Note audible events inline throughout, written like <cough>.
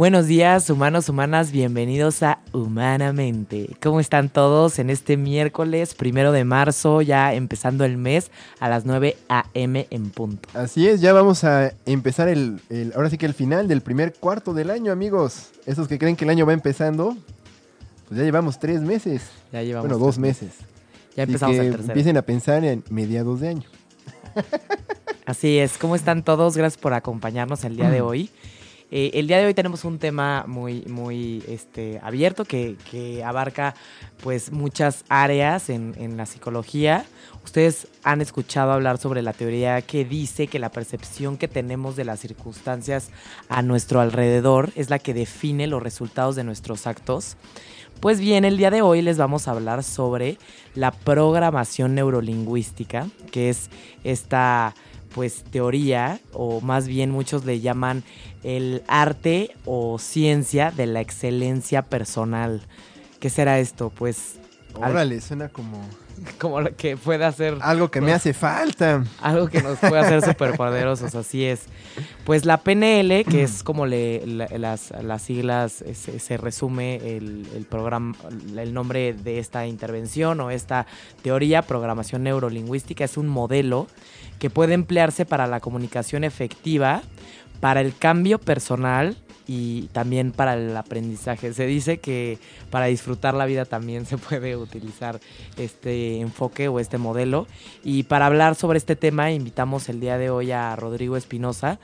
Buenos días, humanos, humanas, bienvenidos a Humanamente. ¿Cómo están todos en este miércoles primero de marzo, ya empezando el mes a las 9 a.m. en punto? Así es, ya vamos a empezar el, el- ahora sí que el final del primer cuarto del año, amigos. Esos que creen que el año va empezando, pues ya llevamos tres meses. Ya llevamos. bueno, dos meses. Ya Así empezamos que el tercero. empiecen a pensar en mediados de año. Así es, ¿cómo están todos? Gracias por acompañarnos el día de <clears throat> hoy. Eh, el día de hoy tenemos un tema muy, muy este, abierto que, abarca pues muchas áreas en, en la psicología. Ustedes han escuchado hablar sobre la teoría que dice que la percepción que tenemos de las circunstancias a nuestro alrededor es la que define los resultados de nuestros actos. Pues bien, el día de hoy les vamos a hablar sobre la programación neurolingüística, que es esta pues teoría o más bien muchos le llaman el arte o ciencia de la excelencia personal. ¿Qué será esto? Pues Al- Órale, suena como <laughs> como lo que puede hacer algo que me <laughs> hace falta. algo que nos puede hacer superpoderosos, así es. Pues la PNL, que es <clears throat> como le, la- las, las siglas, eh, se, se resume el, el programa, el nombre de esta intervención o esta teoría, programación neurolingüística, es un modelo que puede emplearse para la comunicación efectiva, para el cambio personal y también para el aprendizaje. Se dice que para disfrutar la vida también <laughs> se puede utilizar este enfoque o este modelo. Y para hablar sobre este tema invitamos el día de hoy a Rodrigo Espinosa,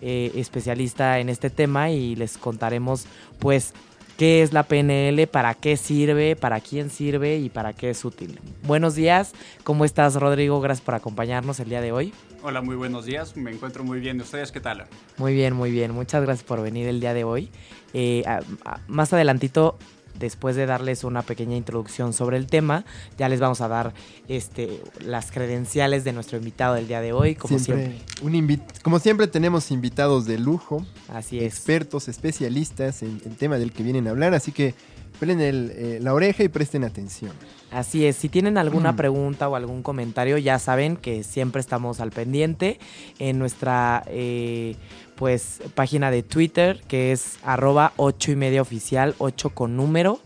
eh, especialista en este tema y les contaremos pues qué es la PNL, para qué sirve, para quién sirve y para qué es útil. Buenos días, ¿cómo estás Rodrigo? Gracias por acompañarnos el día de hoy. Hola, muy buenos días. Me encuentro muy bien. ¿Y ustedes qué tal? Muy bien, muy bien. Muchas gracias por venir el día de hoy. Eh, a- a- más adelantito, después de darles una pequeña introducción sobre el tema, ya les vamos a dar este, las credenciales de nuestro invitado del día de hoy, como siempre. un invi- como siempre tenemos invitados de lujo, Así es. expertos, especialistas en el tema del que vienen a hablar, así que pelen el, eh, la oreja y presten atención. Así es, si tienen alguna Mm. pregunta o algún comentario, ya saben que siempre estamos al pendiente en nuestra eh, pues página de Twitter, que es arroba 8 y media oficial, 8 con número.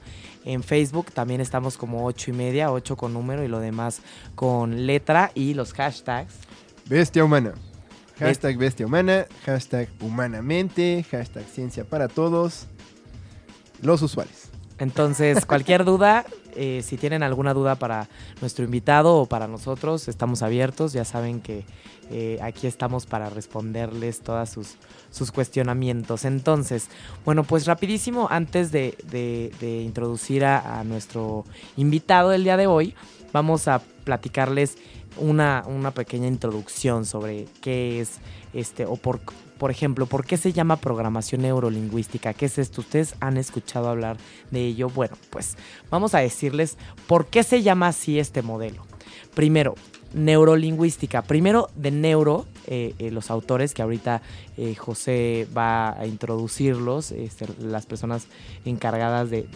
En Facebook también estamos como 8 y media, 8 con número y lo demás con letra y los hashtags. Bestia humana. Hashtag bestia humana, hashtag humanamente, hashtag ciencia para todos. Los usuarios. Entonces, <laughs> cualquier duda, eh, si tienen alguna duda para nuestro invitado o para nosotros, estamos abiertos. Ya saben que eh, aquí estamos para responderles todas sus, sus cuestionamientos. Entonces, bueno, pues rapidísimo, antes de, de- introducir a, a nuestro invitado del día de hoy, vamos a platicarles una, una pequeña introducción sobre qué es este, o por, por ejemplo, por qué se llama programación neurolingüística. ¿Qué es esto? ¿Ustedes han escuchado hablar de ello? Bueno, pues vamos a decirles por qué se llama así este modelo. Primero, neurolingüística. Primero, de neuro, eh, eh, los autores que ahorita eh, José va a introducirlos, este, las personas encargadas de,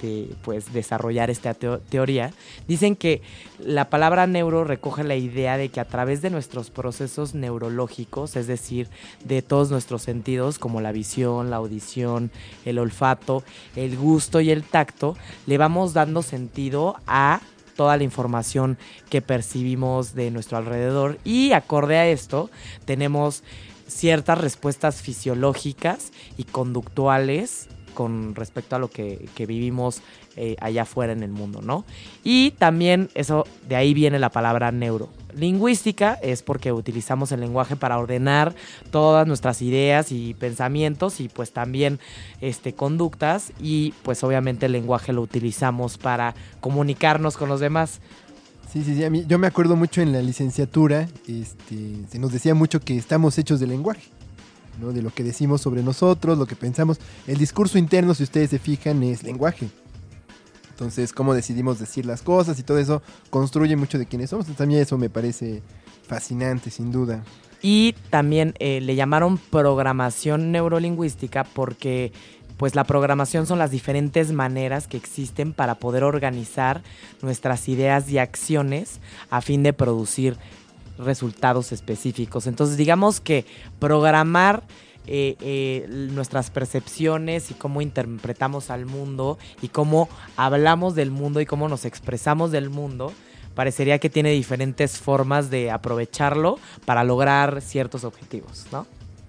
pues, desarrollar esta teo- teoría, dicen que la palabra neuro recoge la idea de que a través de nuestros procesos neurológicos, es decir, de todos nuestros sentidos, como la visión, la audición, el olfato, el gusto y el tacto, le vamos dando sentido a toda la información que percibimos de nuestro alrededor y acorde a esto tenemos ciertas respuestas fisiológicas y conductuales con respecto a lo que, vivimos eh, allá afuera en el mundo, ¿no? Y también eso, de ahí viene la palabra neuro. Lingüística es porque utilizamos el lenguaje para ordenar todas nuestras ideas y pensamientos y pues también este, conductas y pues obviamente el lenguaje lo utilizamos para comunicarnos con los demás. Sí, sí, sí. A yo me acuerdo mucho en la licenciatura, este, se nos decía mucho que estamos hechos de lenguaje. ¿no? De lo que decimos sobre nosotros, lo que pensamos. El discurso interno, si ustedes se fijan, es lenguaje. Entonces, cómo decidimos decir las cosas y todo eso construye mucho de quiénes somos. Mí eso me parece fascinante, sin duda. Y también eh, le llamaron programación neurolingüística porque pues la programación son las diferentes maneras que existen para poder organizar nuestras ideas y acciones a fin de producir resultados específicos. Entonces digamos que programar eh, eh, nuestras percepciones y cómo interpretamos al mundo y cómo hablamos del mundo y cómo nos expresamos del mundo, parecería que tiene diferentes formas de aprovecharlo para lograr ciertos objetivos, ¿no?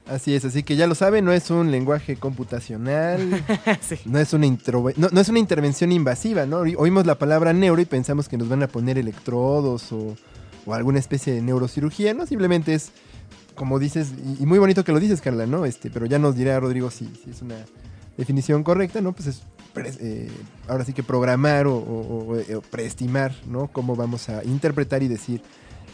Así es, así que ya lo saben, no es un lenguaje computacional, <laughs> sí. no, es una intro- no, no es una intervención invasiva, ¿no? Oí- Oímos la palabra neuro y pensamos que nos van a poner electrodos o, o alguna especie de neurocirugía, ¿no? Simplemente es, como dices, y, muy bonito que lo dices, Carla, ¿no? Este, pero ya nos dirá Rodrigo si, es una definición correcta, ¿no? Pues es, eh, ahora sí que programar o, o- preestimar, ¿no? Cómo vamos a interpretar y decir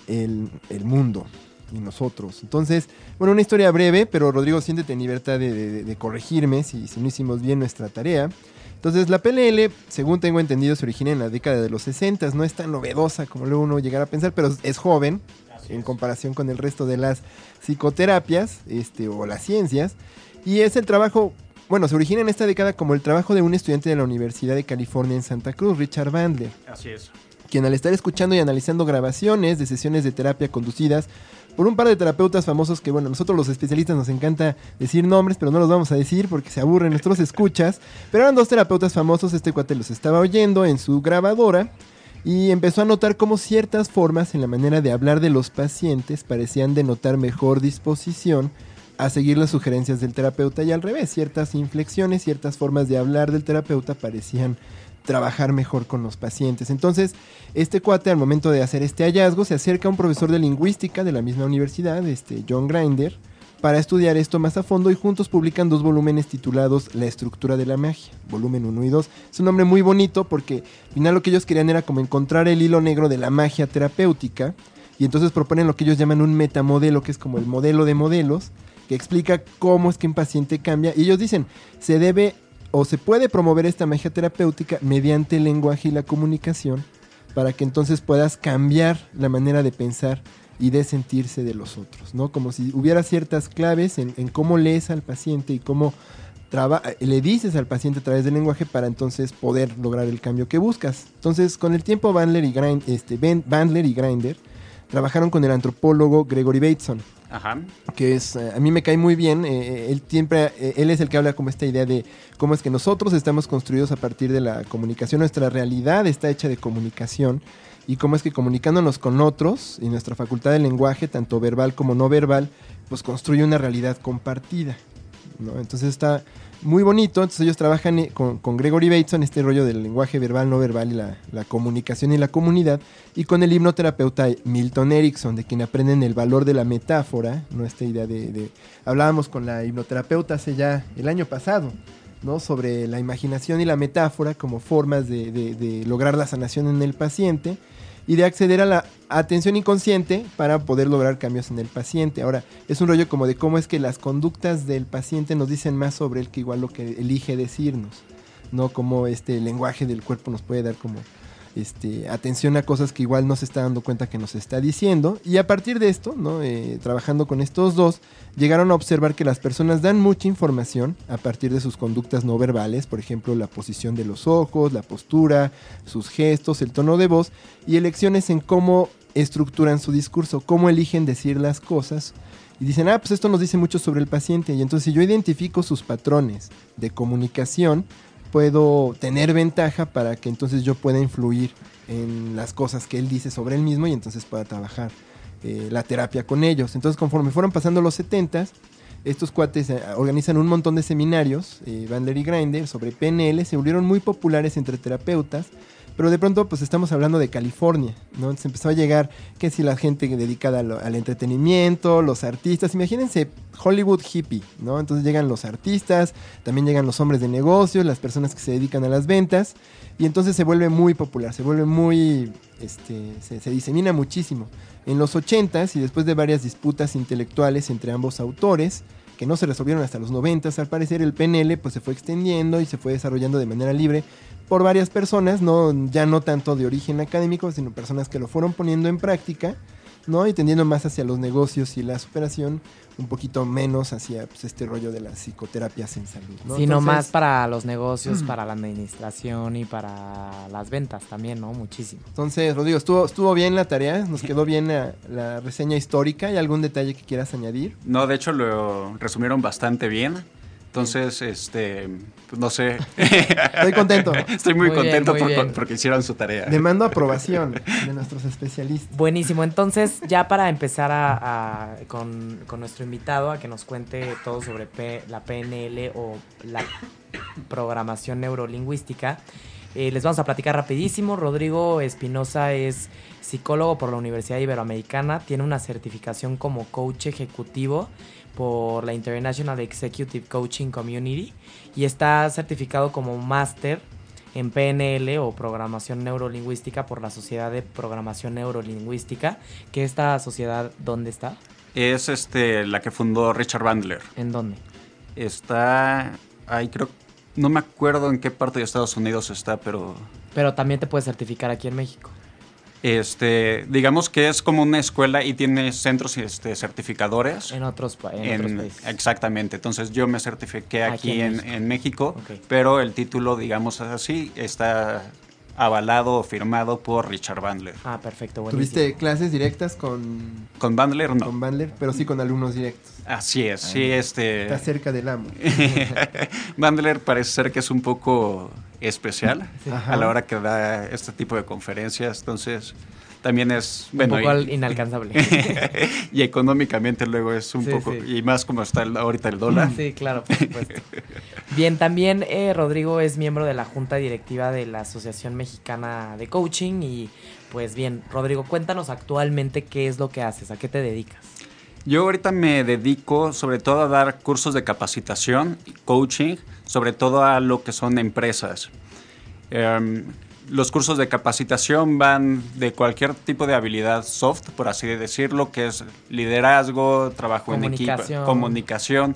el, el mundo y nosotros. Entonces, bueno, una historia breve, pero Rodrigo, siéntete en libertad de, corregirme si, no hicimos bien nuestra tarea. Entonces, la PNL, según tengo entendido, se origina en la década de los 60, no es tan novedosa como luego uno llegara a pensar, pero es joven en comparación con el resto de las psicoterapias este, o las ciencias. Y es el trabajo, bueno, se origina en esta década como el trabajo de un estudiante de la Universidad de California en Santa Cruz, Richard Bandler Así es. quien al estar escuchando y analizando grabaciones de sesiones de terapia conducidas por un par de terapeutas famosos que, bueno, nosotros los especialistas nos encanta decir nombres, pero no los vamos a decir porque se aburren nuestros escuchas. Pero eran dos terapeutas famosos, este cuate los estaba oyendo en su grabadora y empezó a notar cómo ciertas formas en la manera de hablar de los pacientes parecían denotar mejor disposición a seguir las sugerencias del terapeuta y al revés, ciertas inflexiones, ciertas formas de hablar del terapeuta parecían trabajar mejor con los pacientes. Entonces, este cuate al momento de hacer este hallazgo se acerca a un profesor de lingüística de la misma universidad, este John Grinder, para estudiar esto más a fondo y juntos publican dos volúmenes titulados La estructura de la magia, volumen 1 y 2. Es un nombre muy bonito porque al final lo que ellos querían era como encontrar el hilo negro de la magia terapéutica y entonces proponen lo que ellos llaman un metamodelo, que es como el modelo de modelos, que explica cómo es que un paciente cambia. Y ellos dicen, se debe o se puede promover esta magia terapéutica mediante el lenguaje y la comunicación para que entonces puedas cambiar la manera de pensar y de sentirse de los otros, ¿no? Como si hubiera ciertas claves en, en cómo lees al paciente y cómo traba- le dices al paciente a través del lenguaje para entonces poder lograr el cambio que buscas. Entonces, con el tiempo Bandler y, Grind, este, Ben- Bandler y Grinder trabajaron con el antropólogo Gregory Bateson, Ajá. que es eh, a mí me cae muy bien eh, él siempre eh, él es el que habla como esta idea de cómo es que nosotros estamos construidos a partir de la comunicación nuestra realidad está hecha de comunicación y cómo es que comunicándonos con otros y nuestra facultad de lenguaje tanto verbal como no verbal pues construye una realidad compartida ¿no? entonces está muy bonito entonces ellos trabajan eh, con, con Gregory Bateson este rollo del lenguaje verbal no verbal y la, la comunicación y la comunidad y con el hipnoterapeuta Milton Erickson, de quien aprenden el valor de la metáfora, ¿no? Esta idea de, Hablábamos con la hipnoterapeuta hace ya el año pasado, ¿no? Sobre la imaginación y la metáfora como formas de- de lograr la sanación en el paciente y de acceder a la atención inconsciente para poder lograr cambios en el paciente. Ahora, es un rollo como de cómo es que las conductas del paciente nos dicen más sobre él que igual lo que elige decirnos, ¿no? Como este lenguaje del cuerpo nos puede dar como este, atención a cosas que igual no se está dando cuenta que nos está diciendo. Y a partir de esto, ¿no? Eh, trabajando con estos dos, llegaron a observar que las personas dan mucha información a partir de sus conductas no verbales, por ejemplo, la posición de los ojos, la postura, sus gestos, el tono de voz, y elecciones en cómo estructuran su discurso, cómo eligen decir las cosas. Y dicen, ah, pues esto nos dice mucho sobre el paciente. Y entonces si yo identifico sus patrones de comunicación, puedo tener ventaja para que entonces yo pueda influir en las cosas que él dice sobre él mismo y entonces pueda trabajar eh, la terapia con ellos. Entonces conforme fueron pasando los 70 estos cuates eh, organizan un montón de seminarios, eh, Bandler y Grinder, sobre PNL, se volvieron muy populares entre terapeutas, pero de pronto pues estamos hablando de California, ¿no? Entonces empezó a llegar que si la gente dedicada al, entretenimiento, los artistas, imagínense Hollywood hippie, ¿no? Entonces llegan los artistas, también llegan los hombres de negocios, las personas que se dedican a las ventas, y entonces se vuelve muy popular, se vuelve muy, este, se, se disemina muchísimo. En los 80s y después de varias disputas intelectuales entre ambos autores, que no se resolvieron hasta los 90, al parecer el PNL pues se fue extendiendo y se fue desarrollando de manera libre por varias personas, no, ya no tanto de origen académico, sino personas que lo fueron poniendo en práctica, ¿no? Y tendiendo más hacia los negocios y la superación, un poquito menos hacia pues, este rollo de las psicoterapias en salud, ¿no? Sino Entonces, más para los negocios, <clears throat> para la administración y para las ventas también, ¿no? Muchísimo. Entonces, Rodrigo, estuvo, estuvo bien la tarea, nos quedó bien la, la reseña histórica. ¿Hay algún detalle que quieras añadir? No, de hecho lo resumieron bastante bien. Entonces, este, pues no sé. Estoy contento. <laughs> Estoy muy, Muy bien, contento muy por- bien. porque hicieron su tarea. Demando aprobación de nuestros especialistas. Buenísimo, entonces ya para empezar a, a- con, con nuestro invitado a que nos cuente todo sobre P- la PNL o la programación neurolingüística, eh, les vamos a platicar rapidísimo. Rodrigo Espinosa es psicólogo por la Universidad Iberoamericana, tiene una certificación como coach ejecutivo por la International Executive Coaching Community y está certificado como máster en PNL o programación neurolingüística por la Sociedad de Programación Neurolingüística, que esta sociedad, ¿dónde está? Es este, la que fundó Richard Bandler. ¿En dónde? Está ahí, creo. No me acuerdo en qué parte de Estados Unidos está, pero Pero también te puedes certificar aquí en México. Este, digamos que es como una escuela y tiene centros este, certificadores. En otros, en En- otros países. Exactamente, entonces yo me certifiqué Aquí aquí, en en, México. pero el título, digamos así, está avalado o firmado por Richard Bandler. Ah, perfecto, buenísimo. ¿Tuviste clases directas con, Con Bandler no. con Bandler? Pero sí con alumnos directos. Así es, sí, este... Está cerca del amo. <laughs> Bandler parece ser que es un poco especial Ajá. a la hora que da este tipo de conferencias, entonces también es... Un Bueno, poco al- y, inalcanzable. <laughs> y económicamente luego es un Sí, poco... sí. Y más como está el- ahorita el dólar. Sí, claro, por supuesto. <laughs> Bien, también eh, Rodrigo es miembro de la junta directiva de la Asociación Mexicana de Coaching y pues bien, Rodrigo, cuéntanos actualmente qué es lo que haces, a qué te dedicas. Yo ahorita me dedico sobre todo a dar cursos de capacitación, coaching, sobre todo a lo que son empresas. Em, los cursos de capacitación van de cualquier tipo de habilidad soft, por así decirlo, que es liderazgo, trabajo en equipo, Comunicación. comunicación,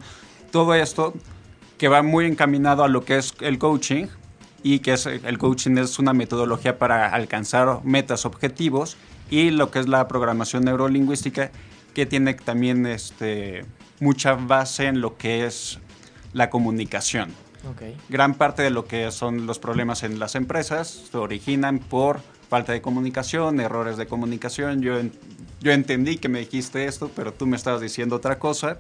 todo esto que va muy encaminado a lo que es el coaching y que es el coaching es una metodología para alcanzar metas, objetivos y lo que es la programación neurolingüística que tiene también este, mucha base en lo que es la comunicación. Ok. Gran parte de lo que son los problemas en las empresas se originan por falta de comunicación, errores de comunicación. Yo, yo entendí que me dijiste esto, pero tú me estabas diciendo otra cosa.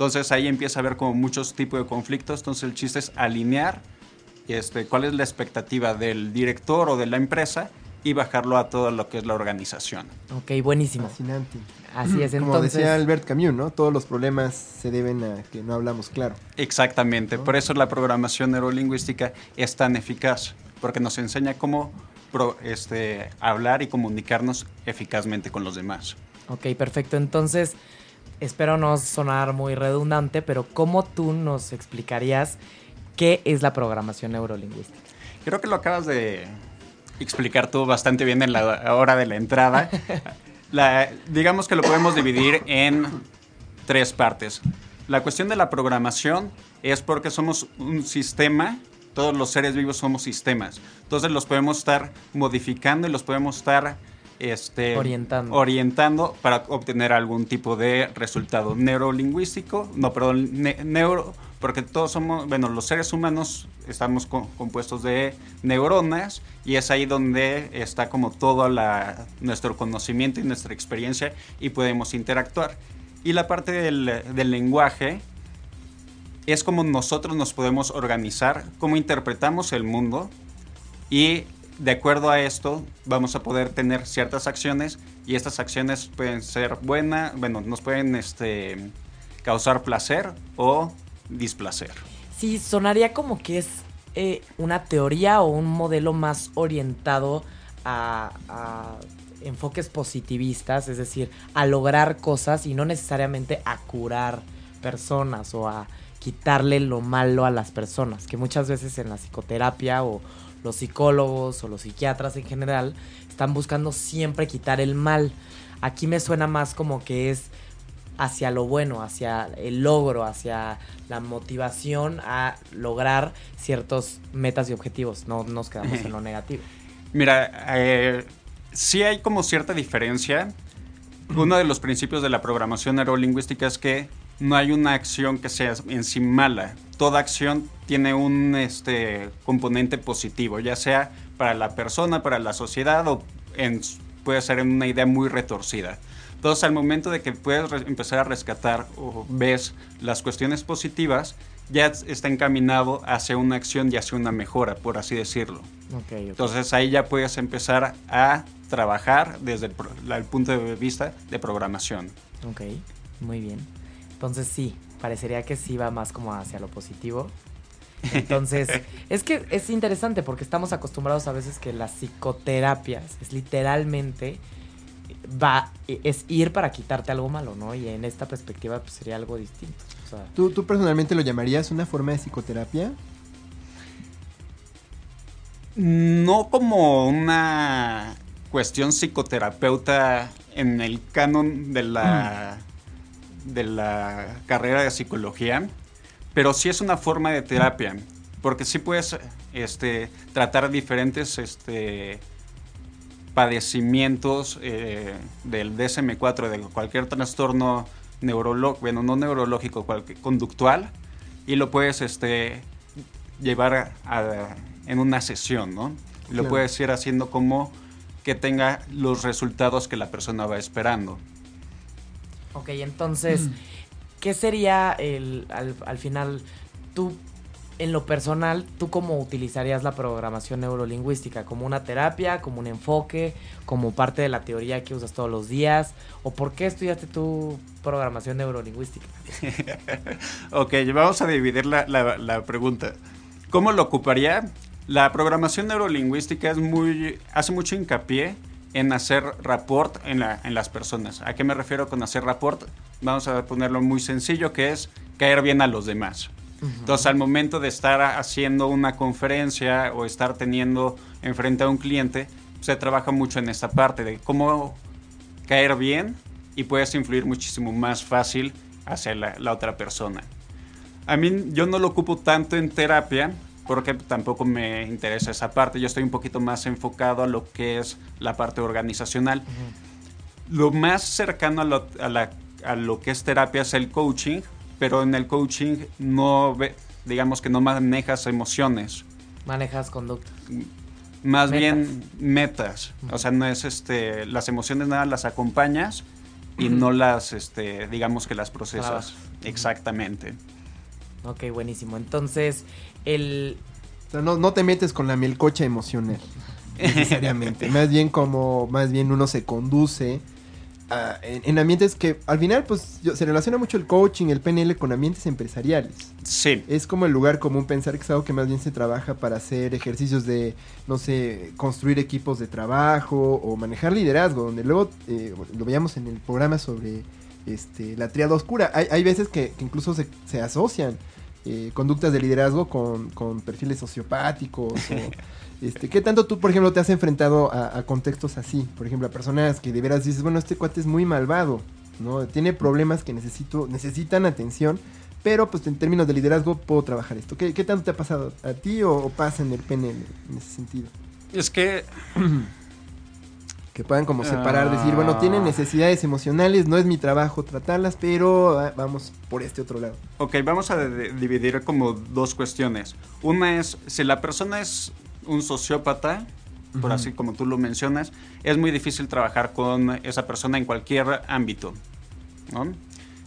Entonces ahí empieza a haber como muchos tipos de conflictos. Entonces el chiste es alinear este, cuál es la expectativa del director o de la empresa y bajarlo a todo lo que es la organización. Ok, buenísimo. Fascinante. Así es, Como entonces. decía Albert Camus, ¿no? Todos los problemas se deben a que no hablamos claro. Exactamente, por eso la programación neurolingüística es tan eficaz, porque nos enseña cómo pro- este, hablar y comunicarnos eficazmente con los demás. Ok, perfecto. Entonces, espero no sonar muy redundante, pero ¿cómo tú nos explicarías qué es la programación neurolingüística? Creo que lo acabas de explicar tú bastante bien en la hora de la entrada. <laughs> La- digamos que lo podemos dividir en tres partes. La cuestión de la programación es porque somos un sistema, todos los seres vivos somos sistemas. Entonces los podemos estar modificando y los podemos estar este, Orientando. orientando para obtener algún tipo de resultado neurolingüístico, no, perdón, ne- neuro, porque todos somos, bueno, los seres humanos estamos co- compuestos de neuronas y es ahí donde está como todo la, nuestro conocimiento y nuestra experiencia y podemos interactuar. Y la parte del, del lenguaje es como nosotros nos podemos organizar, cómo interpretamos el mundo y de acuerdo a esto vamos a poder tener ciertas acciones y estas acciones pueden ser buenas, bueno, nos pueden este, causar placer o displacer. Sí, sonaría como que es eh, una teoría o un modelo más orientado a, a enfoques positivistas, es decir, a lograr cosas y no necesariamente a curar personas o a quitarle lo malo a las personas, que muchas veces en la psicoterapia o los psicólogos o los psiquiatras en general están buscando siempre quitar el mal. Aquí me suena más como que es hacia lo bueno, hacia el logro, hacia la motivación a lograr ciertos metas y objetivos. No nos quedamos en lo <laughs> negativo. Mira, eh, sí hay como cierta diferencia. Uno de los principios de la programación neurolingüística es que no hay una acción que sea en sí mala. Toda acción tiene un este, componente positivo, ya sea para la persona, para la sociedad o en, puede ser en una idea muy retorcida. Entonces, al momento de que puedes empezar a rescatar o ves las cuestiones positivas, ya está encaminado hacia una acción y hacia una mejora, por así decirlo. Entonces, ahí ya puedes empezar a trabajar desde el, punto de vista de programación. Ok, muy bien. Entonces, sí, parecería que sí va más como hacia lo positivo. <laughs> Entonces, es que es interesante porque estamos acostumbrados a veces que las psicoterapias es literalmente va, es ir para quitarte algo malo, ¿no? Y en esta perspectiva pues, sería algo distinto. ¿Tú, ¿Tú personalmente lo llamarías una forma de psicoterapia? No como una cuestión psicoterapeuta en el canon de la, de la carrera de psicología, pero sí es una forma de terapia, porque sí puedes este, tratar diferentes este, padecimientos eh, del DSM-4, de cualquier trastorno neurológico, bueno, no neurológico, conductual, y lo puedes este, llevar en una sesión, ¿no? Lo puedes ir haciendo como que tenga los resultados que la persona va esperando. Ok, entonces, ¿qué sería el, al, al final, tú en lo personal, ¿tú cómo utilizarías la programación neurolingüística? ¿Como una terapia, como un enfoque, como parte de la teoría que usas todos los días? ¿O por qué estudiaste tu programación neurolingüística? <laughs> ok, vamos a dividir la, la, pregunta. ¿Cómo lo ocuparía? La programación neurolingüística es muy, hace mucho hincapié en hacer rapport en, la, en las personas. ¿A qué me refiero con hacer rapport? Vamos a ponerlo muy sencillo, que es caer bien a los demás. Entonces, al momento de estar haciendo una conferencia o estar teniendo enfrente a un cliente, se trabaja mucho en esta parte de cómo caer bien y puedes influir muchísimo más fácil hacia la, otra persona. A mí yo no lo ocupo tanto en terapia porque tampoco me interesa esa parte. Yo estoy un poquito más enfocado a lo que es la parte organizacional. Lo más cercano a lo que es terapia es el coaching, pero en el coaching no, digamos que no manejas emociones. Manejas conducta. Más bien metas. O sea, no es este, las emociones nada las acompañas y no las, este, digamos que las procesas. Exactamente. Ok, buenísimo. Entonces, el... no, no te metes con la mielcocha emocional. <laughs> necesariamente. más bien como, más bien uno se conduce en, ambientes que al final pues se relaciona mucho el coaching, el PNL con ambientes empresariales. Sí. Es como el lugar común pensar que es algo que más bien se trabaja para hacer ejercicios de, no sé, construir equipos de trabajo o manejar liderazgo, donde luego eh, lo veíamos en el programa sobre este, la triada oscura. Hay, hay veces que, incluso se, se asocian eh, conductas de liderazgo con, con perfiles sociopáticos o <laughs> Este, ¿Qué tanto tú, por ejemplo, te has enfrentado a, contextos así? Por ejemplo, a personas que de veras dices, bueno, este cuate es muy malvado, ¿no? Tiene problemas que necesito, necesitan atención, pero pues en términos de liderazgo puedo trabajar esto. ¿Qué, tanto te ha pasado a ti o, pasa en el PNL en ese sentido? Es que... <clears throat> que puedan como separar, decir, bueno, tienen ah. necesidades emocionales, no es mi trabajo tratarlas, pero ah, vamos por este otro lado. Ok, vamos a dividir como dos cuestiones. Una es, si la persona es un sociópata, por así como tú lo mencionas, es muy difícil trabajar con esa persona en cualquier ámbito.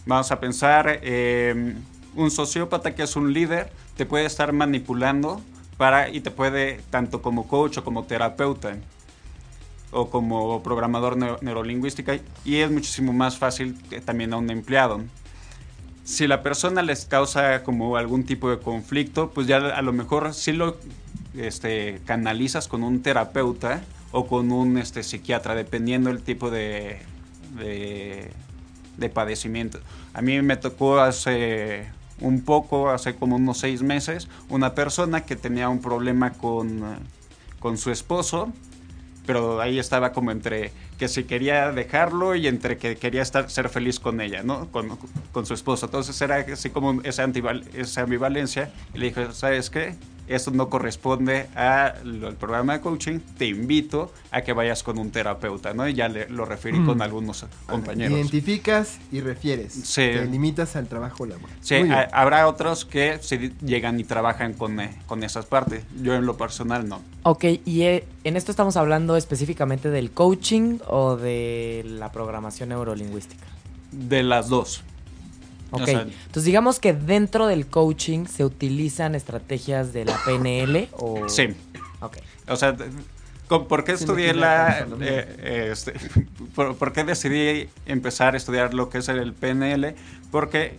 Vamos a pensar, eh, un sociópata que es un líder te puede estar manipulando para, y te puede, tanto como coach o como terapeuta o como programador neurolingüística, y es muchísimo más fácil que también a un empleado. si la persona les causa como algún tipo de conflicto, pues ya a lo mejor sí lo este, canalizas con un terapeuta o con un este, psiquiatra, dependiendo del tipo de, de, de padecimiento. A mí me tocó hace un poco, hace como unos seis meses, una persona que tenía un problema con, con su esposo, pero ahí estaba como entre que si quería dejarlo y entre que quería estar, ser feliz con ella, ¿no? Con, con su esposo. Entonces era así como esa, esa ambivalencia. Y le dije, ¿sabes qué? Esto no corresponde al programa de coaching. Te invito a que vayas con un terapeuta, ¿no? Y ya le, lo referí con algunos compañeros. Identificas y refieres. Sí. Te limitas al trabajo laboral. Sí, habrá otros que llegan y trabajan con, eh, con esas partes. Yo en lo personal no. Ok, y eh, en esto estamos hablando específicamente del coaching o de la programación neurolingüística. De las dos. Ok, O sea- entonces digamos que dentro del coaching se utilizan estrategias de la PNL o... Sí. Ok. O sea, ¿por qué Sí, estudié tiene la... eh, eh, este, <laughs> por, por qué decidí empezar a estudiar lo que es el PNL? Porque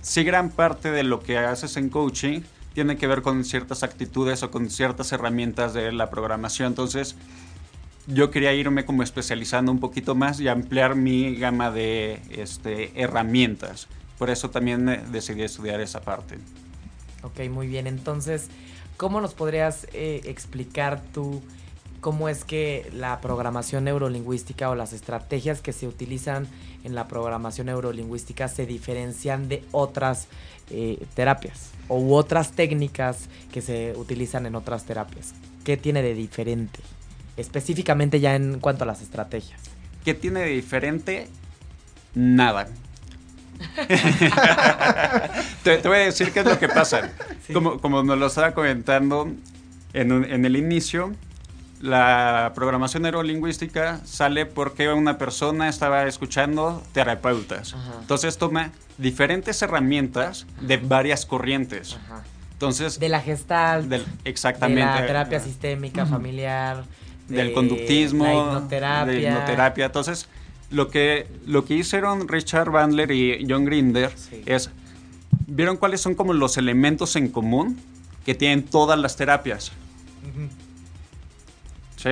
sí gran parte de lo que haces en coaching tiene que ver con ciertas actitudes o con ciertas herramientas de la programación. Entonces, yo quería irme como especializando un poquito más y ampliar mi gama de este, herramientas. Por eso también decidí estudiar esa parte. Ok, muy bien. Entonces, ¿cómo nos podrías eh, explicar tú cómo es que la programación neurolingüística o las estrategias que se utilizan en la programación neurolingüística se diferencian de otras eh, terapias o u otras técnicas que se utilizan en otras terapias? ¿Qué tiene de diferente? Específicamente ya en cuanto a las estrategias. ¿Qué tiene de diferente? Nada. <laughs> te, te voy a decir qué es lo que pasa. Sí. Como, como nos lo estaba comentando en, un- en el inicio, la programación neurolingüística sale porque una persona estaba escuchando terapeutas. Ajá. Entonces toma diferentes herramientas de varias corrientes. Ajá. Entonces, De la gestalt, del- de exactamente. la terapia sistémica familiar, del de conductismo, la hipnoterapia. de hipnoterapia. Entonces, lo que, lo que hicieron Richard Bandler y John Grinder Sí. es, vieron cuáles son como los elementos en común que tienen todas las terapias. Ujú. ¿Sí?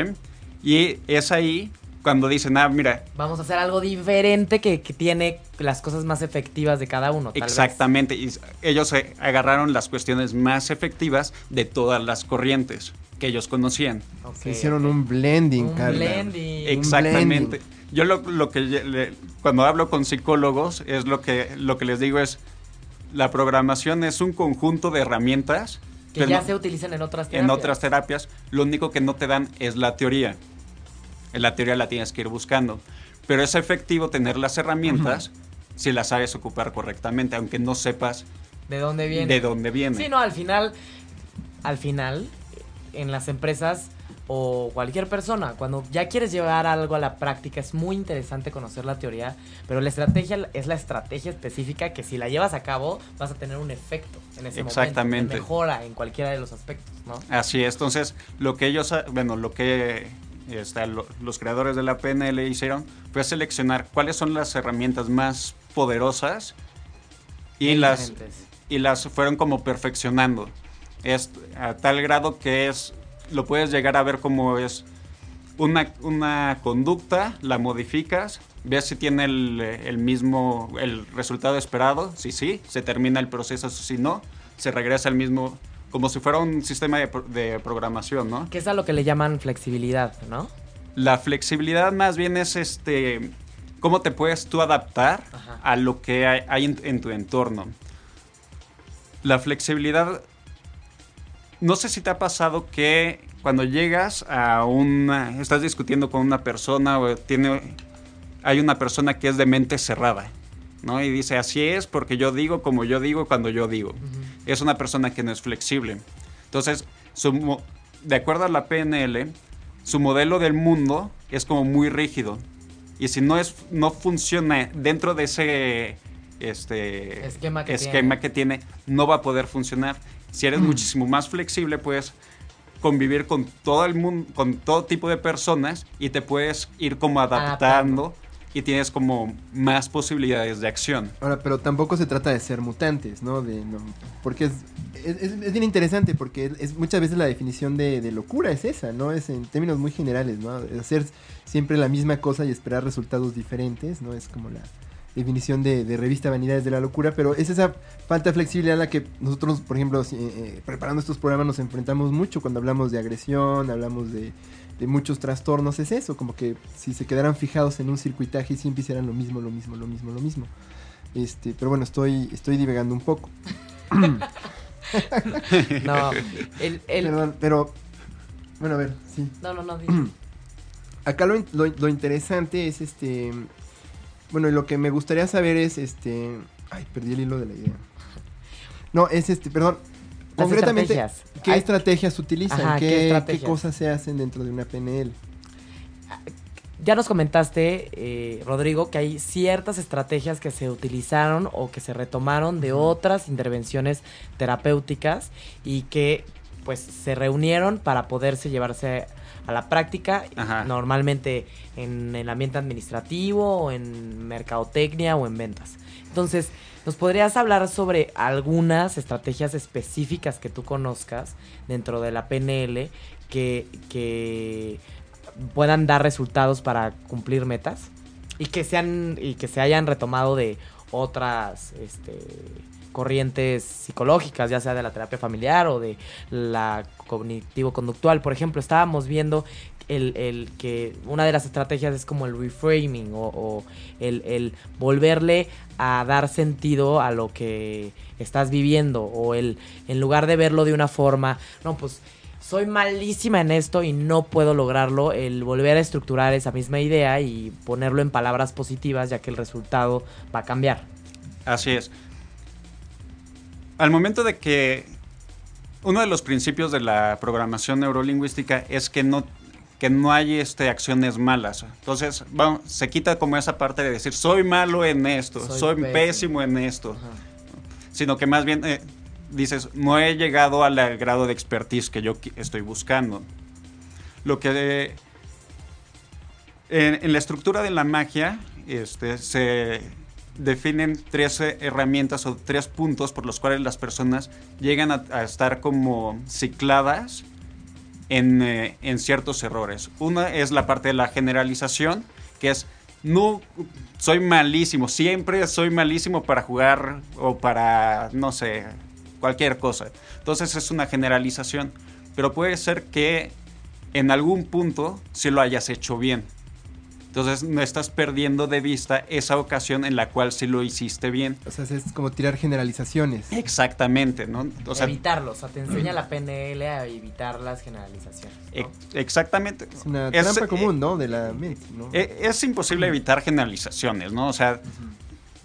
Y es ahí cuando dicen, ah, mira, Vamos a hacer algo diferente que, que tiene las cosas más efectivas de cada uno. tal vez. exactamente, y ellos agarraron las cuestiones más efectivas de todas las corrientes que ellos conocían. Ok, Se hicieron ok. un blending, Un Carla. blending. Exactamente. blending. Yo lo, lo que le- cuando hablo con psicólogos es lo que lo que les digo es la programación es un conjunto de herramientas Que ya no- se utilizan en otras terapias. en otras terapias. Lo único que no te dan es la teoría. La teoría la tienes que ir buscando, pero es efectivo tener las herramientas si las sabes ocupar correctamente, aunque no sepas ¿De dónde viene? de dónde viene. Sí, no, al final, al final, en las empresas o cualquier persona, cuando ya quieres llevar algo a la práctica, es muy interesante conocer la teoría, pero la estrategia es la estrategia específica que si la llevas a cabo vas a tener un efecto en ese Exactamente. momento, de mejora en cualquiera de los aspectos, ¿no? Así es, entonces lo que ellos, bueno, lo que este, lo- los creadores de la PNL hicieron fue seleccionar cuáles son las herramientas más poderosas y las, y las fueron como perfeccionando. Es a tal grado que es, lo puedes llegar a ver como es una, una conducta, la modificas, ves si tiene el, el mismo, el resultado esperado, si sí, se termina el proceso, si no, se regresa al mismo, como si fuera un sistema de, pro- de programación, ¿no? Que es a lo que le llaman flexibilidad, ¿no? La flexibilidad más bien es este, cómo te puedes tú adaptar Ajá. a lo que hay, hay en, en tu entorno. La flexibilidad, no sé si te ha pasado que cuando llegas a una, estás discutiendo con una persona o tiene, hay una persona que es de mente cerrada, ¿no? Y dice, así es porque yo digo como yo digo cuando yo digo. Es una persona que no es flexible. Entonces, su de acuerdo a la PNL, su modelo del mundo es como muy rígido. Y si no, es, no funciona dentro de ese este, Esquema que esquema tiene. que tiene, no va a poder funcionar. Si eres muchísimo más flexible, puedes convivir con todo el mundo, con todo tipo de personas y te puedes ir como adaptando, Adaptando. y tienes como más posibilidades de acción. Ahora, pero tampoco se trata de ser mutantes, ¿no? De, no porque es, es, es bien interesante, porque es, muchas veces la definición de, de, locura es esa, ¿no? Es en términos muy generales, ¿no? Hacer siempre la misma cosa y esperar resultados diferentes, ¿no? Es como la definición de, de revista Vanidades de la Locura, pero es esa falta de flexibilidad a la que nosotros, por ejemplo, eh, eh, preparando estos programas nos enfrentamos mucho cuando hablamos de agresión, hablamos de de muchos trastornos es eso, como que si se quedaran fijados en un circuitaje siempre hicieran lo mismo, lo mismo, lo mismo, lo mismo. Este, pero bueno, estoy, estoy divagando un poco. <laughs> no, el, Perdón, pero bueno, a ver, sí. No, no, no. <clears throat> Acá lo, lo, interesante es este, bueno, lo que me gustaría saber es este, ay, perdí el hilo de la idea. No, es este, perdón, Concretamente, ¿qué estrategias utilizan? ¿Qué, cosas se hacen dentro de una PNL? Ya nos comentaste, eh, Rodrigo, que hay ciertas estrategias que se utilizaron o que se retomaron de otras intervenciones terapéuticas y que pues se reunieron para poderse llevarse a la práctica, normalmente en el ambiente administrativo o en mercadotecnia o en ventas. Entonces, ¿Nos podrías hablar sobre algunas estrategias específicas que tú conozcas dentro de la PNL que, puedan dar resultados para cumplir metas? Y que sean, y que se hayan retomado de otras este, corrientes psicológicas, ya sea de la terapia familiar o de la cognitivo-conductual. Por ejemplo, estábamos viendo el, que una de las estrategias es como el reframing o, el, volverle a dar sentido a lo que estás viviendo o el en lugar de verlo de una forma, no, pues soy malísima en esto y no puedo lograrlo, el volver a estructurar esa misma idea y ponerlo en palabras positivas ya que el resultado va a cambiar. Así es. Al momento de que uno de los principios de la programación neurolingüística es que no que no hay este, acciones malas. Entonces, vamos, se quita como esa parte de decir, soy malo en esto, soy, pésimo. en esto. Sino que más bien eh, dices, no he llegado al grado de expertise que yo estoy buscando. Lo que... en, la estructura de la magia este, se definen tres herramientas o tres puntos por los cuales las personas llegan a estar como cicladas eh, en, ciertos errores. Una es la parte de la generalización, que es, no, soy malísimo, siempre soy malísimo para jugar o para, no sé, cualquier cosa. Entonces es una generalización, pero puede ser que en algún punto sí lo hayas hecho bien. Entonces no estás perdiendo de vista esa ocasión en la cual sí lo hiciste bien. O sea, es como tirar generalizaciones. Exactamente, ¿no? O sea, Evitarlos, o sea, te enseña la PNL a evitar las generalizaciones. exactamente. Es una trampa común, ¿no? De la mente, ¿no? E, es, imposible evitar generalizaciones, ¿no? O sea,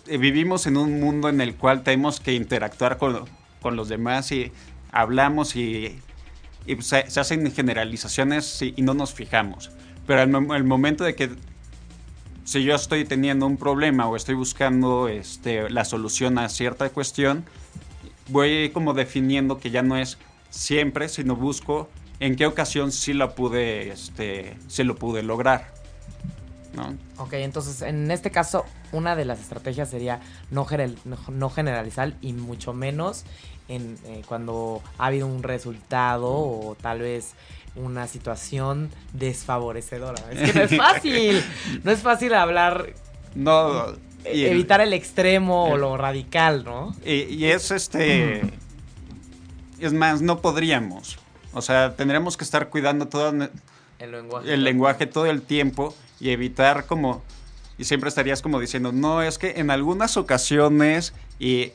eh, vivimos en un mundo en el cual tenemos que interactuar con, los demás y hablamos y, se, hacen generalizaciones y, no nos fijamos. Pero el momento de que si yo estoy teniendo un problema o estoy buscando este, la solución a cierta cuestión, voy como definiendo que ya no es siempre, sino busco en qué ocasión sí la pude, este, sí lo pude lograr. ¿no? Ok, entonces en este caso una de las estrategias sería no, generalizar y mucho menos en, eh, cuando ha habido un resultado o tal vez una situación desfavorecedora. Es que no es <laughs> fácil. no es fácil hablar. No. E, evitar el, extremo o lo radical, ¿no? Y, es este. Es más, no podríamos. O sea, tendríamos que estar cuidando todo el lenguaje, el lenguaje todo el tiempo y evitar como. Y siempre estarías como diciendo, no, es que en algunas ocasiones y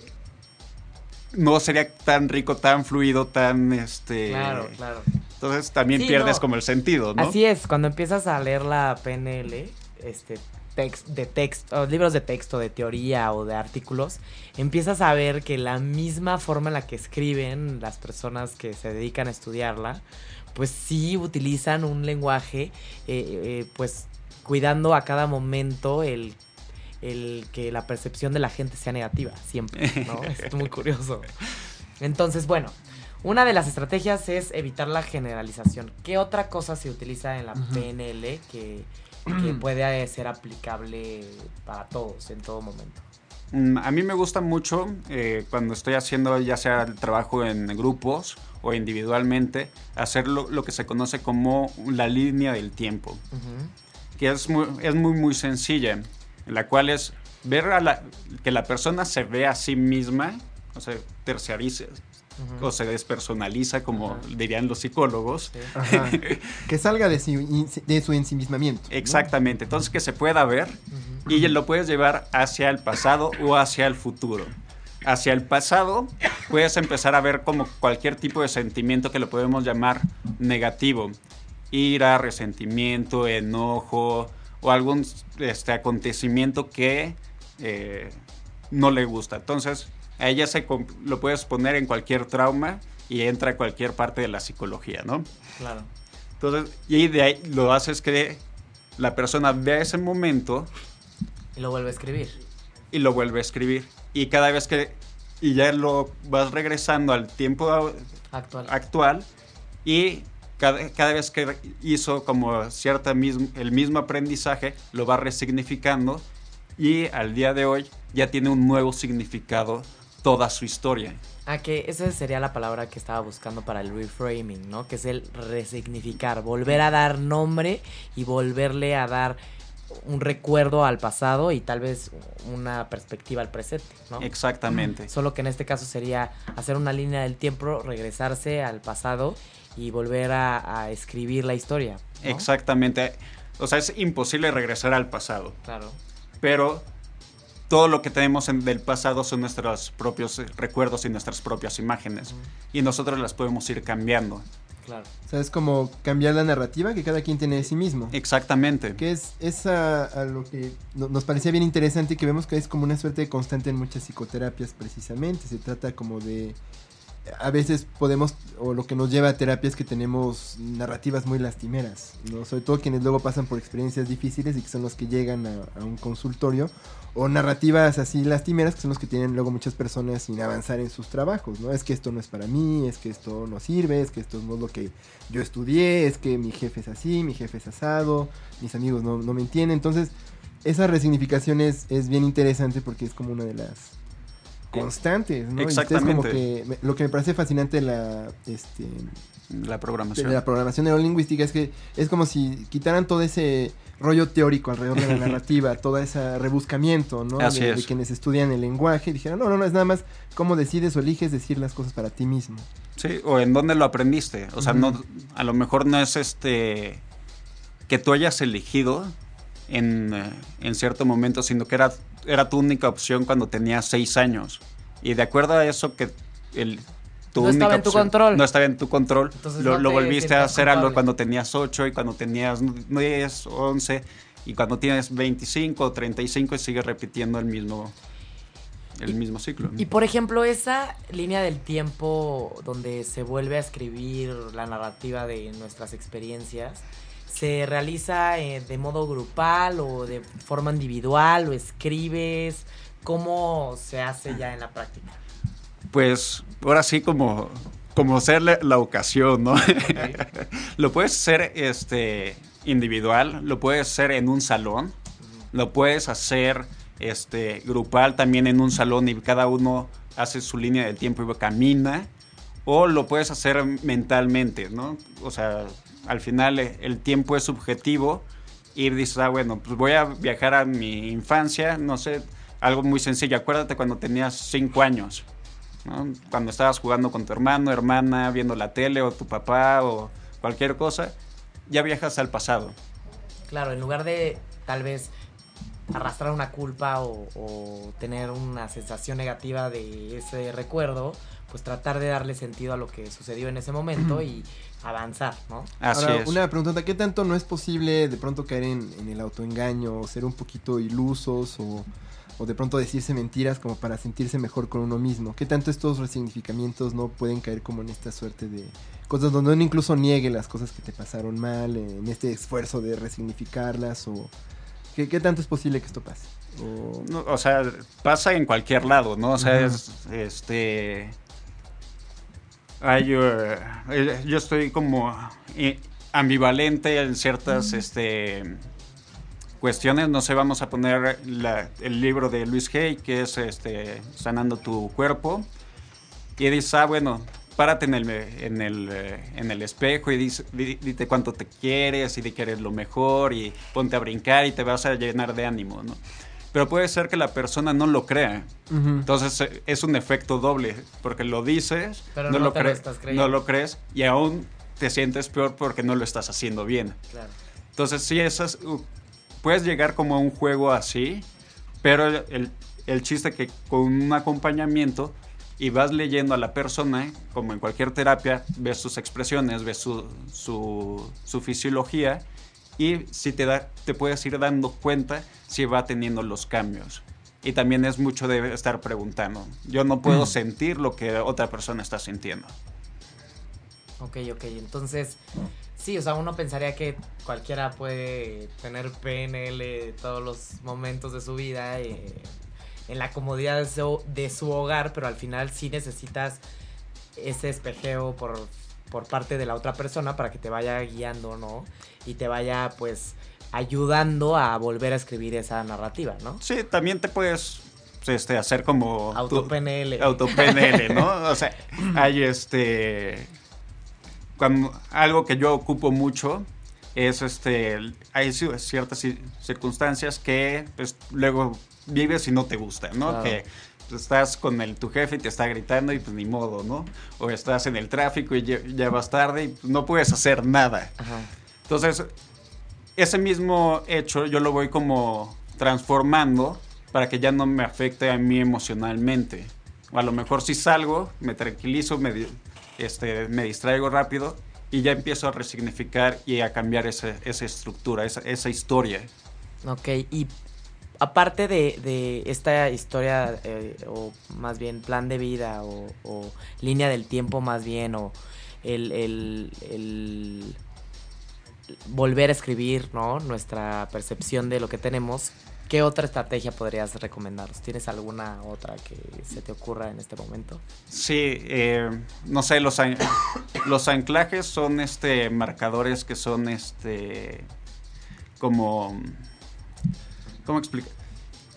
no sería tan rico, tan fluido, tan este. Claro, claro. Entonces también pierdes como el sentido, ¿no? Así es, cuando empiezas a leer la PNL, este, text, de texto, libros de texto, de teoría o de artículos, empiezas a ver que la misma forma en la que escriben las personas que se dedican a estudiarla, pues sí utilizan un lenguaje, eh, eh, pues cuidando a cada momento el el que la percepción de la gente sea negativa, siempre, ¿no? <laughs> es muy curioso. Entonces, bueno, una de las estrategias es evitar la generalización. ¿Qué otra cosa se utiliza en la PNL que, que puede ser aplicable para todos en todo momento. Mm, A mí me gusta mucho eh, cuando estoy haciendo ya sea el trabajo en grupos o individualmente, hacer lo, lo que se conoce como la línea del tiempo, que es muy, es muy, muy sencilla, en la cual es ver a la, que la persona se ve a sí misma, o sea, o se despersonaliza, como dirían los psicólogos. Sí. Ajá. que salga de su, de su ensimismamiento. ¿no? Exactamente, entonces que se pueda ver y lo puedes llevar hacia el pasado o hacia el futuro. Hacia el pasado puedes empezar a ver como cualquier tipo de sentimiento que lo podemos llamar negativo. Ira, resentimiento, enojo o algún este, acontecimiento que eh, no le gusta. Entonces, a ella se lo puedes poner en cualquier trauma y entra a cualquier parte de la psicología, ¿no? Claro. Entonces, y de ahí lo haces que la persona vea ese momento Y lo vuelve a escribir. y lo vuelve a escribir. Y cada vez que, y ya lo vas regresando al tiempo Actual. actual y cada, cada vez que hizo como cierta mismo, el mismo aprendizaje, lo va resignificando y al día de hoy ya tiene un nuevo significado toda su historia. Ah, que esa sería la palabra que estaba buscando para el reframing, ¿no? Que es el resignificar, volver a dar nombre y volverle a dar un recuerdo al pasado y tal vez una perspectiva al presente, ¿no? Exactamente. Solo que en este caso sería hacer una línea del tiempo, regresarse al pasado y volver a, a escribir la historia. ¿no? Exactamente. O sea, es imposible regresar al pasado. Claro. pero todo lo que tenemos en- del pasado son nuestros propios recuerdos y nuestras propias imágenes. Y nosotros las podemos ir cambiando. Claro. O sea, es como cambiar la narrativa que cada quien tiene de sí mismo. Exactamente. Que es, es a, a lo que no- nos parecía bien interesante, que vemos que es como una suerte de constante en muchas psicoterapias precisamente. Se trata como de... A veces podemos, o lo que nos lleva a terapia es que tenemos narrativas muy lastimeras, ¿no? Sobre todo quienes luego pasan por experiencias difíciles y que son los que llegan a, a un consultorio. O narrativas así lastimeras que son los que tienen luego muchas personas sin avanzar en sus trabajos, ¿no? Es que esto no es para mí, es que esto no sirve, es que esto no es lo que yo estudié, es que mi jefe es así, mi jefe es asado, mis amigos no, no me entienden. Entonces, esa resignificación es, es bien interesante porque es como una de las constantes, ¿no? Y ustedes como Exactamente. que me- lo que me parece fascinante de la, este, La de programación. la programación neurolingüística es que es como si quitaran todo ese rollo teórico alrededor de la <laughs> narrativa, todo ese rebuscamiento, ¿no? Así de, es. de quienes estudian el lenguaje y dijeran, no, no, no, es nada más cómo decides o eliges decir las cosas para ti mismo. Sí, o en dónde lo aprendiste. O sea, no, a lo mejor no es este que tú hayas elegido en, eh, en cierto momento, sino que era, era tu única opción cuando tenías seis años. Y de acuerdo a eso que el, tu No única estaba en tu opción control. No estaba en tu control. Entonces lo, no lo te volviste a hacer algo cuando tenías ocho y cuando tenías 10, 11 y cuando tienes 25 o 35 y sigues repitiendo el mismo, el Y- mismo ciclo. Y por ejemplo, esa línea del tiempo donde se vuelve a escribir la narrativa de nuestras experiencias, ¿se realiza eh, de modo grupal o de forma individual o escribes? ¿Cómo se hace ya en la práctica? Pues ahora sí como, como ser la, la ocasión, ¿no? lo puedes hacer este, individual, lo puedes hacer en un salón, lo puedes hacer este, grupal también en un salón y cada uno hace su línea del tiempo y camina, o lo puedes hacer mentalmente, ¿no? O sea, al final eh, el tiempo es subjetivo y dices, ah, bueno, pues voy a viajar a mi infancia, no sé, algo muy sencillo, acuérdate cuando tenías cinco años. ¿No? Cuando estabas jugando con tu hermano, hermana, viendo la tele o tu papá o cualquier cosa, ya viajas al pasado. Claro, en lugar de tal vez arrastrar una culpa o, o tener una sensación negativa de ese recuerdo, pues tratar de darle sentido a lo que sucedió en ese momento y avanzar, ¿no? Así Ahora, es. una pregunta, ¿qué tanto no es posible de pronto caer en, en el autoengaño o ser un poquito ilusos o, o de pronto decirse mentiras como para sentirse mejor con uno mismo? ¿Qué tanto estos resignificamientos no pueden caer como en esta suerte de cosas donde uno incluso niegue las cosas que te pasaron mal, en este esfuerzo de resignificarlas o... ¿Qué, qué tanto es posible que esto pase? O- No, o sea, pasa en cualquier lado, ¿no? O sea, es, este... Hay, eh, eh, yo estoy como eh, ambivalente en ciertas, este... cuestiones, no sé, vamos a poner la- el libro de Luis Hay, que es este, Sanando tu cuerpo, y dices, ah, bueno, párate en el, en el, en el espejo y dice, di- dite cuánto te quieres y de que eres lo mejor y ponte a brincar y te vas a llenar de ánimo, ¿no? Pero puede ser que la persona no lo crea. Ujú. Entonces eh, es un efecto doble, porque lo dices, Pero no lo creyendo. no lo crees y aún te sientes peor porque no lo estás haciendo bien. Claro. Entonces sí, esas, uh, puedes llegar como a un juego así, pero el, el, el chiste que con un acompañamiento y vas leyendo a la persona, como en cualquier terapia, ves sus expresiones, ves su, su, su fisiología y si te, da, te puedes ir dando cuenta si va teniendo los cambios. Y también es mucho de estar preguntando. Yo no puedo sentir lo que otra persona está sintiendo. Ok, ok. Entonces, sí, o sea, uno pensaría que cualquiera puede tener PNL todos los momentos de su vida eh, en la comodidad de su, de su hogar, pero al final sí necesitas ese espejeo por, por parte de la otra persona para que te vaya guiando, ¿no? Y te vaya, pues, ayudando a volver a escribir esa narrativa, ¿no? Sí, también te puedes este, hacer como... Auto-PNL. Auto-PNL, ¿no? <laughs> O sea, hay este... Cuando, algo que yo ocupo mucho es este... Hay ci- ciertas ci- circunstancias que pues, luego vives y no te gustan, ¿no? Claro. Que pues, estás con el, tu jefe y te está gritando y pues ni modo, ¿no? O estás en el tráfico y ya, ya vas tarde y pues, no puedes hacer nada. Ajá. Entonces, ese mismo hecho yo lo voy como transformando para que ya no me afecte a mí emocionalmente. O a lo mejor si salgo, me tranquilizo, me, este, me distraigo rápido y ya empiezo a resignificar y a cambiar esa, estructura, esa, esa historia. Ok, y aparte de, esta historia, eh, o más bien plan de vida, o, o línea del tiempo más bien, o el- el volver a escribir, ¿no? Nuestra percepción de lo que tenemos, ¿qué otra estrategia podrías recomendarnos? ¿Tienes alguna otra que se te ocurra en este momento? Sí, eh, no sé, los, an- los anclajes son este marcadores que son este como ¿cómo explicar?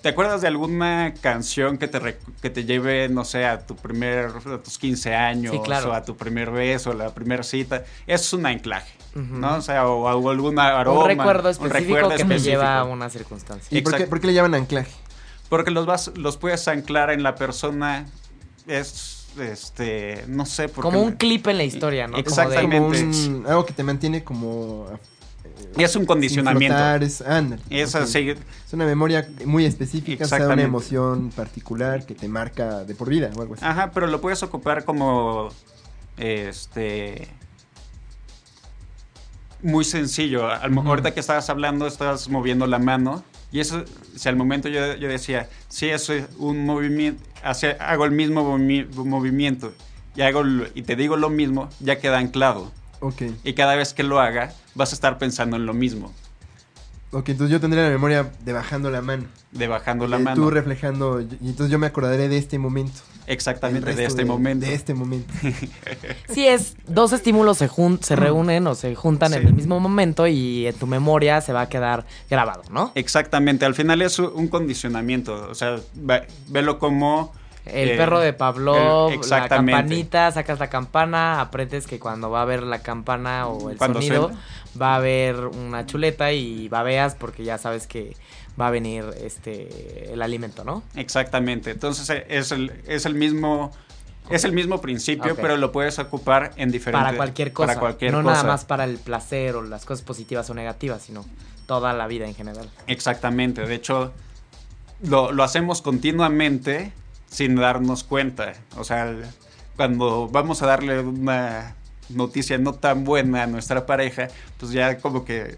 ¿Te acuerdas de alguna canción que te, que te lleve, no sé, a tu primer, a tus 15 años, Sí, claro. o a tu primer beso, o la primera cita? Eso es un anclaje. ¿no? O sea, o, o algún aroma. un recuerdo un específico recuerdo que te específico. lleva a una circunstancia. ¿Y por qué, por qué le llaman anclaje? Porque los vas, los puedes anclar en la persona, es, este, no sé, porque Como un clip en la historia, ¿no? Como de- Exactamente. Como un, algo que te mantiene como... es un condicionamiento. flotar, es, ándale, Es así, Es una memoria muy específica, o sea, una emoción particular que te marca de por vida o algo así. Ajá, pero lo puedes ocupar como este muy sencillo. Al mo- Ujú. Ahorita que estabas hablando, estabas moviendo la mano. Y eso, si al momento yo, yo decía, sí, eso es un movimiento, hago el mismo movi- movimiento y, hago, y te digo lo mismo, ya queda anclado. Ok, Y cada vez que lo haga, vas a estar pensando en lo mismo, ok, entonces yo tendré la memoria de bajando la mano. de bajando la de mano. Tú reflejando, y entonces yo me acordaré de este momento. Exactamente, de este momento. De este momento. <laughs> Sí, es dos estímulos se, jun- se reúnen o se juntan en el mismo momento y en tu memoria se va a quedar grabado, ¿no? Exactamente, al final es un condicionamiento, o sea, ve- velo como... El eh, perro de Pavlov, el- la campanita, sacas la campana, aprendes que cuando va a haber la campana o el Cuando sonido, suena. va a haber una chuleta y babeas porque ya sabes que va a venir este el alimento, ¿no? Exactamente, entonces eh, es el, es el mismo... Es el mismo principio, pero lo puedes ocupar en diferentes... Para cualquier cosa. Para cualquier no cosa. nada más para el placer o las cosas positivas o negativas, sino toda la vida en general. Exactamente, de hecho, lo, lo hacemos continuamente sin darnos cuenta. O sea, cuando vamos a darle una noticia no tan buena a nuestra pareja, pues ya como que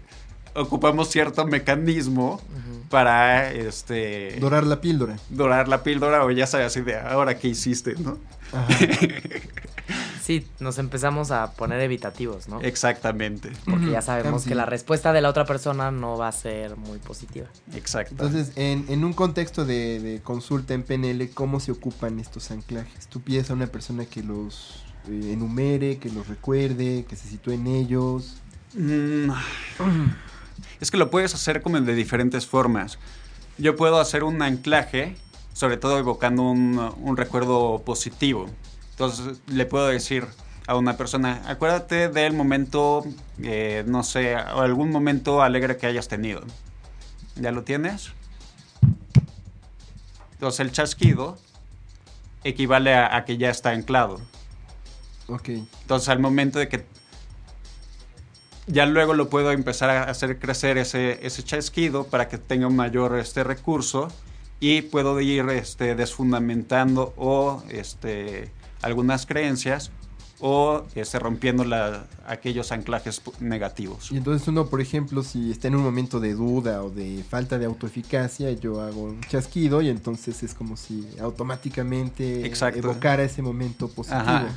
ocupamos cierto mecanismo para este Dorar la píldora. dorar la píldora o ya sabes así de ahora qué hiciste, ¿no? Ajá. <laughs> Sí, nos empezamos a poner evitativos, ¿no? Exactamente, Porque ya sabemos que la respuesta de la otra persona no va a ser muy positiva. exacto. Entonces, en, en un contexto de, de consulta en PNL, ¿cómo se ocupan estos anclajes? Tú pides a una persona que los eh, enumere, que los recuerde, que se sitúe en ellos. Mm, <sighs> Es que lo puedes hacer como de diferentes formas. Yo puedo hacer un anclaje, sobre todo evocando un, un recuerdo positivo. Entonces le puedo decir a una persona, acuérdate del momento, eh, no sé, o algún momento alegre que hayas tenido. ¿Ya lo tienes? Entonces el chasquido equivale a, a que ya está anclado. Ok. Entonces al momento de que ya luego lo puedo empezar a hacer crecer ese, ese chasquido para que tenga un mayor este recurso y puedo ir este, desfundamentando o este, algunas creencias o este, rompiendo la- aquellos anclajes negativos. Y entonces uno, por ejemplo, si está en un momento de duda o de falta de autoeficacia, yo hago un chasquido y entonces es como si automáticamente Exacto. evocara ese momento positivo. Ajá.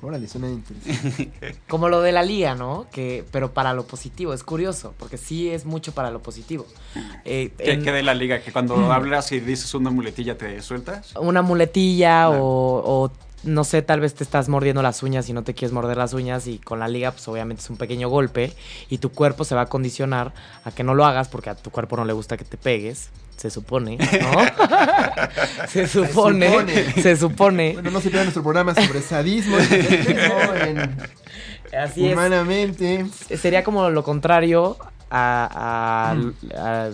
Órale, suena interesante. <laughs> Como lo de la liga, ¿no? Que, pero para lo positivo, es curioso, porque sí es mucho para lo positivo. Eh, ¿Qué, en- qué de la liga? ¿Que cuando <laughs> hablas y dices una muletilla te sueltas? una muletilla Claro. o, o, no sé, tal vez te estás mordiendo las uñas y no te quieres morder las uñas y con la liga pues obviamente es un pequeño golpe y tu cuerpo se va a condicionar a que no lo hagas porque a tu cuerpo no le gusta que te pegues, se supone, ¿no? <laughs> se supone, supone. se supone. bueno, no se pierdan nuestro programa sobre sadismo en- Así es. humanamente. Sería como lo contrario a, a- a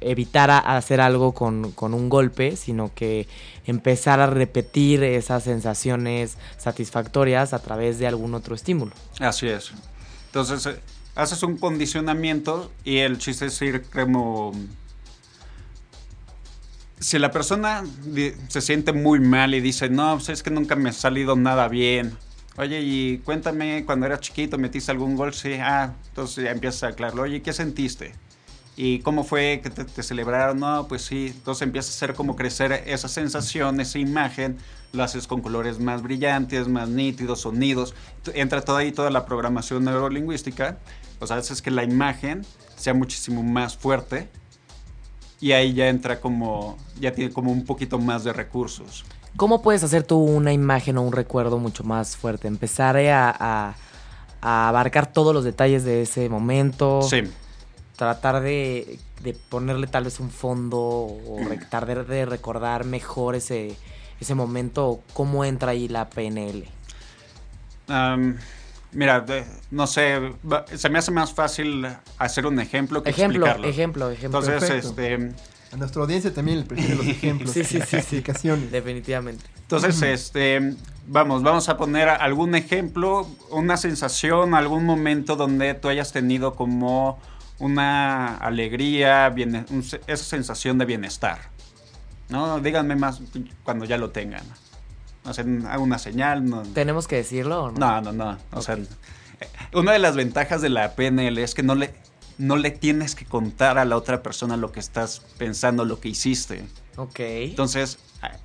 evitar a- hacer algo con, con un golpe, sino que empezar a repetir esas sensaciones satisfactorias a través de algún otro estímulo. Así es. Entonces, eh, haces un condicionamiento y el chiste es ir como... Si la persona se siente muy mal y dice, no, pues es que nunca me ha salido nada bien. Oye, y cuéntame, cuando eras chiquito, ¿metiste algún gol? Sí, ah, entonces ya empiezas a aclararlo. Oye, ¿qué sentiste? ¿Y cómo fue que te, celebraron? No, pues sí. Entonces empieza a hacer como crecer esa sensación, esa imagen. Lo haces con colores más brillantes, más nítidos, sonidos. Entra toda ahí toda la programación neurolingüística. O sea, haces que la imagen sea muchísimo más fuerte. Y ahí ya entra como, ya tiene como un poquito más de recursos. ¿Cómo puedes hacer tú una imagen o un recuerdo mucho más fuerte? Empezar a, a- a abarcar todos los detalles de ese momento. Sí. tratar de, de ponerle tal vez un fondo o <clears throat> tratar de recordar mejor ese, ese momento cómo entra ahí la PNL. Am, mira, de- no sé, se me hace más fácil hacer un ejemplo que Ejemplo, explicarlo. ejemplo, ejemplo. Entonces, Perfecto. este, A nuestra audiencia también le prefiere los <laughs> ejemplos. Sí, sí, sí, sí. Definitivamente. entonces, este, vamos, vamos a poner algún ejemplo, una sensación, algún momento donde tú hayas tenido como una alegría, biene- un esa sensación de bienestar. No, díganme más cuando ya lo tengan. O sea, una señal, no, ¿Tenemos que decirlo o no? No, no, no. O sea, eh, una de las ventajas de la PNL es que no le, no le tienes que contar a la otra persona lo que estás pensando, lo que hiciste. Ok. Entonces, ah,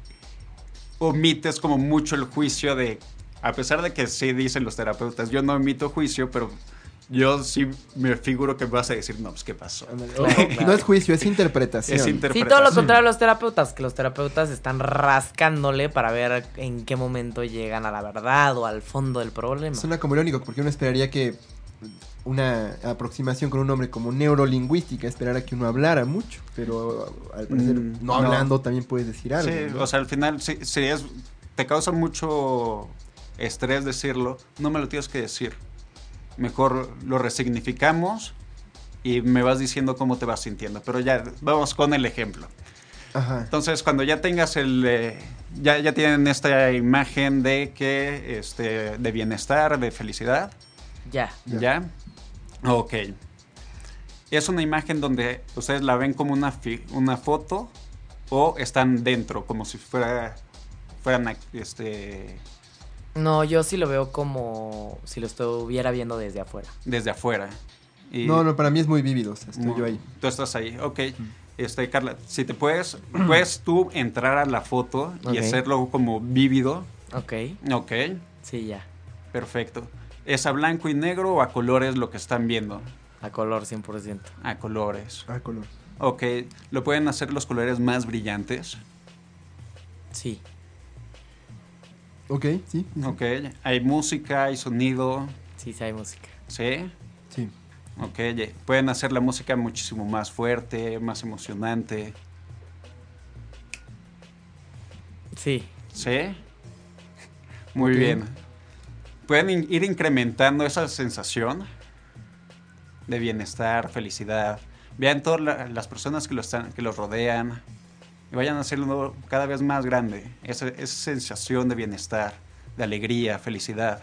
omites como mucho el juicio de, a pesar de que sí dicen los terapeutas, yo no omito juicio, pero yo sí me figuro que vas a decir, no, pues, ¿qué pasó? Claro, <laughs> claro. No es juicio, es interpretación. Es Sí, interpretación. todo lo contrario a los terapeutas, que los terapeutas están rascándole para ver en qué momento llegan a la verdad o al fondo del problema. Suena como irónico, porque uno esperaría que una aproximación con un nombre como neurolingüística esperara que uno hablara mucho, pero al parecer Mm, no no. hablando también puedes decir algo. Sí, ¿no? o sea, al final, si, si es, te causa mucho estrés decirlo, no me lo tienes que decir. Mejor lo resignificamos y me vas diciendo cómo te vas sintiendo. Pero ya, vamos con el ejemplo. Ajá. Entonces, cuando ya tengas el... eh, ya, ya tienen esta imagen de que, este, de bienestar, de felicidad, Ya. Ya. ¿Ya? Ok. Es una imagen donde ustedes la ven como una, fi- una foto o están dentro, como si fuera, fueran este, No, yo sí lo veo como si lo estuviera viendo desde afuera. desde afuera. Y- No, no, para mí es muy vívido, o sea, estoy yo ahí. Tú estás ahí, ok. Este, Carla, si te puedes, <clears throat> puedes tú entrar a la foto y hacerlo como vívido. Ok. Ok, Sí, ya. perfecto. ¿Es a blanco y negro o a colores lo que están viendo? A color 100%. A colores. Ah, color. Ok, ¿lo pueden hacer los colores más brillantes? Sí. Ok, sí. Ok, hay música, hay sonido, Sí, sí hay música. ¿sí? Sí. Ok, pueden hacer la música muchísimo más fuerte, más emocionante. Sí. ¿Sí? Muy bien. Pueden in- ir incrementando esa sensación de bienestar, felicidad. Vean todas la- las personas que, lo están, que los rodean y vayan a hacerlo cada vez más grande. Esa, esa sensación de bienestar, de alegría, felicidad.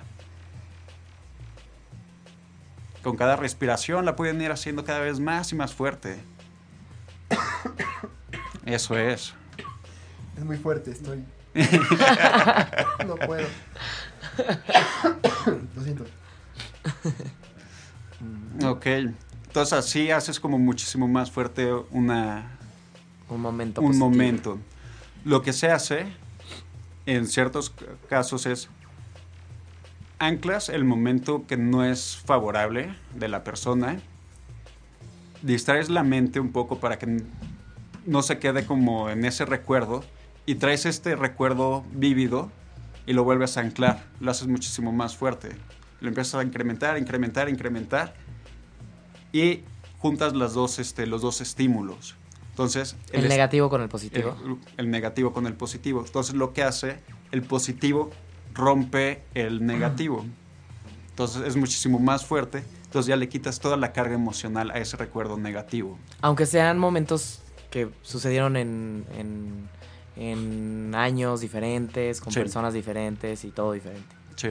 Con cada respiración la pueden ir haciendo cada vez más y más fuerte. <coughs> Eso es. Es muy fuerte, estoy. <laughs> no puedo. <coughs> Lo siento. Ok. Entonces así haces como muchísimo más fuerte una, Un momento. un positivo. momento. Lo que se hace en ciertos casos es anclas el momento que no es favorable de la persona, distraes la mente un poco para que no se quede como en ese recuerdo y traes este recuerdo vívido y lo vuelves a anclar, lo haces muchísimo más fuerte. Lo empiezas a incrementar, incrementar, incrementar y juntas las dos, este, los dos estímulos. Entonces, El, negativo con el positivo. el, el negativo con el positivo. Entonces lo que hace, el positivo rompe el negativo. Entonces es muchísimo más fuerte. Entonces ya le quitas toda la carga emocional a ese recuerdo negativo. Aunque sean momentos que sucedieron en, en, en años diferentes, con Sí. personas diferentes y todo diferente. Sí.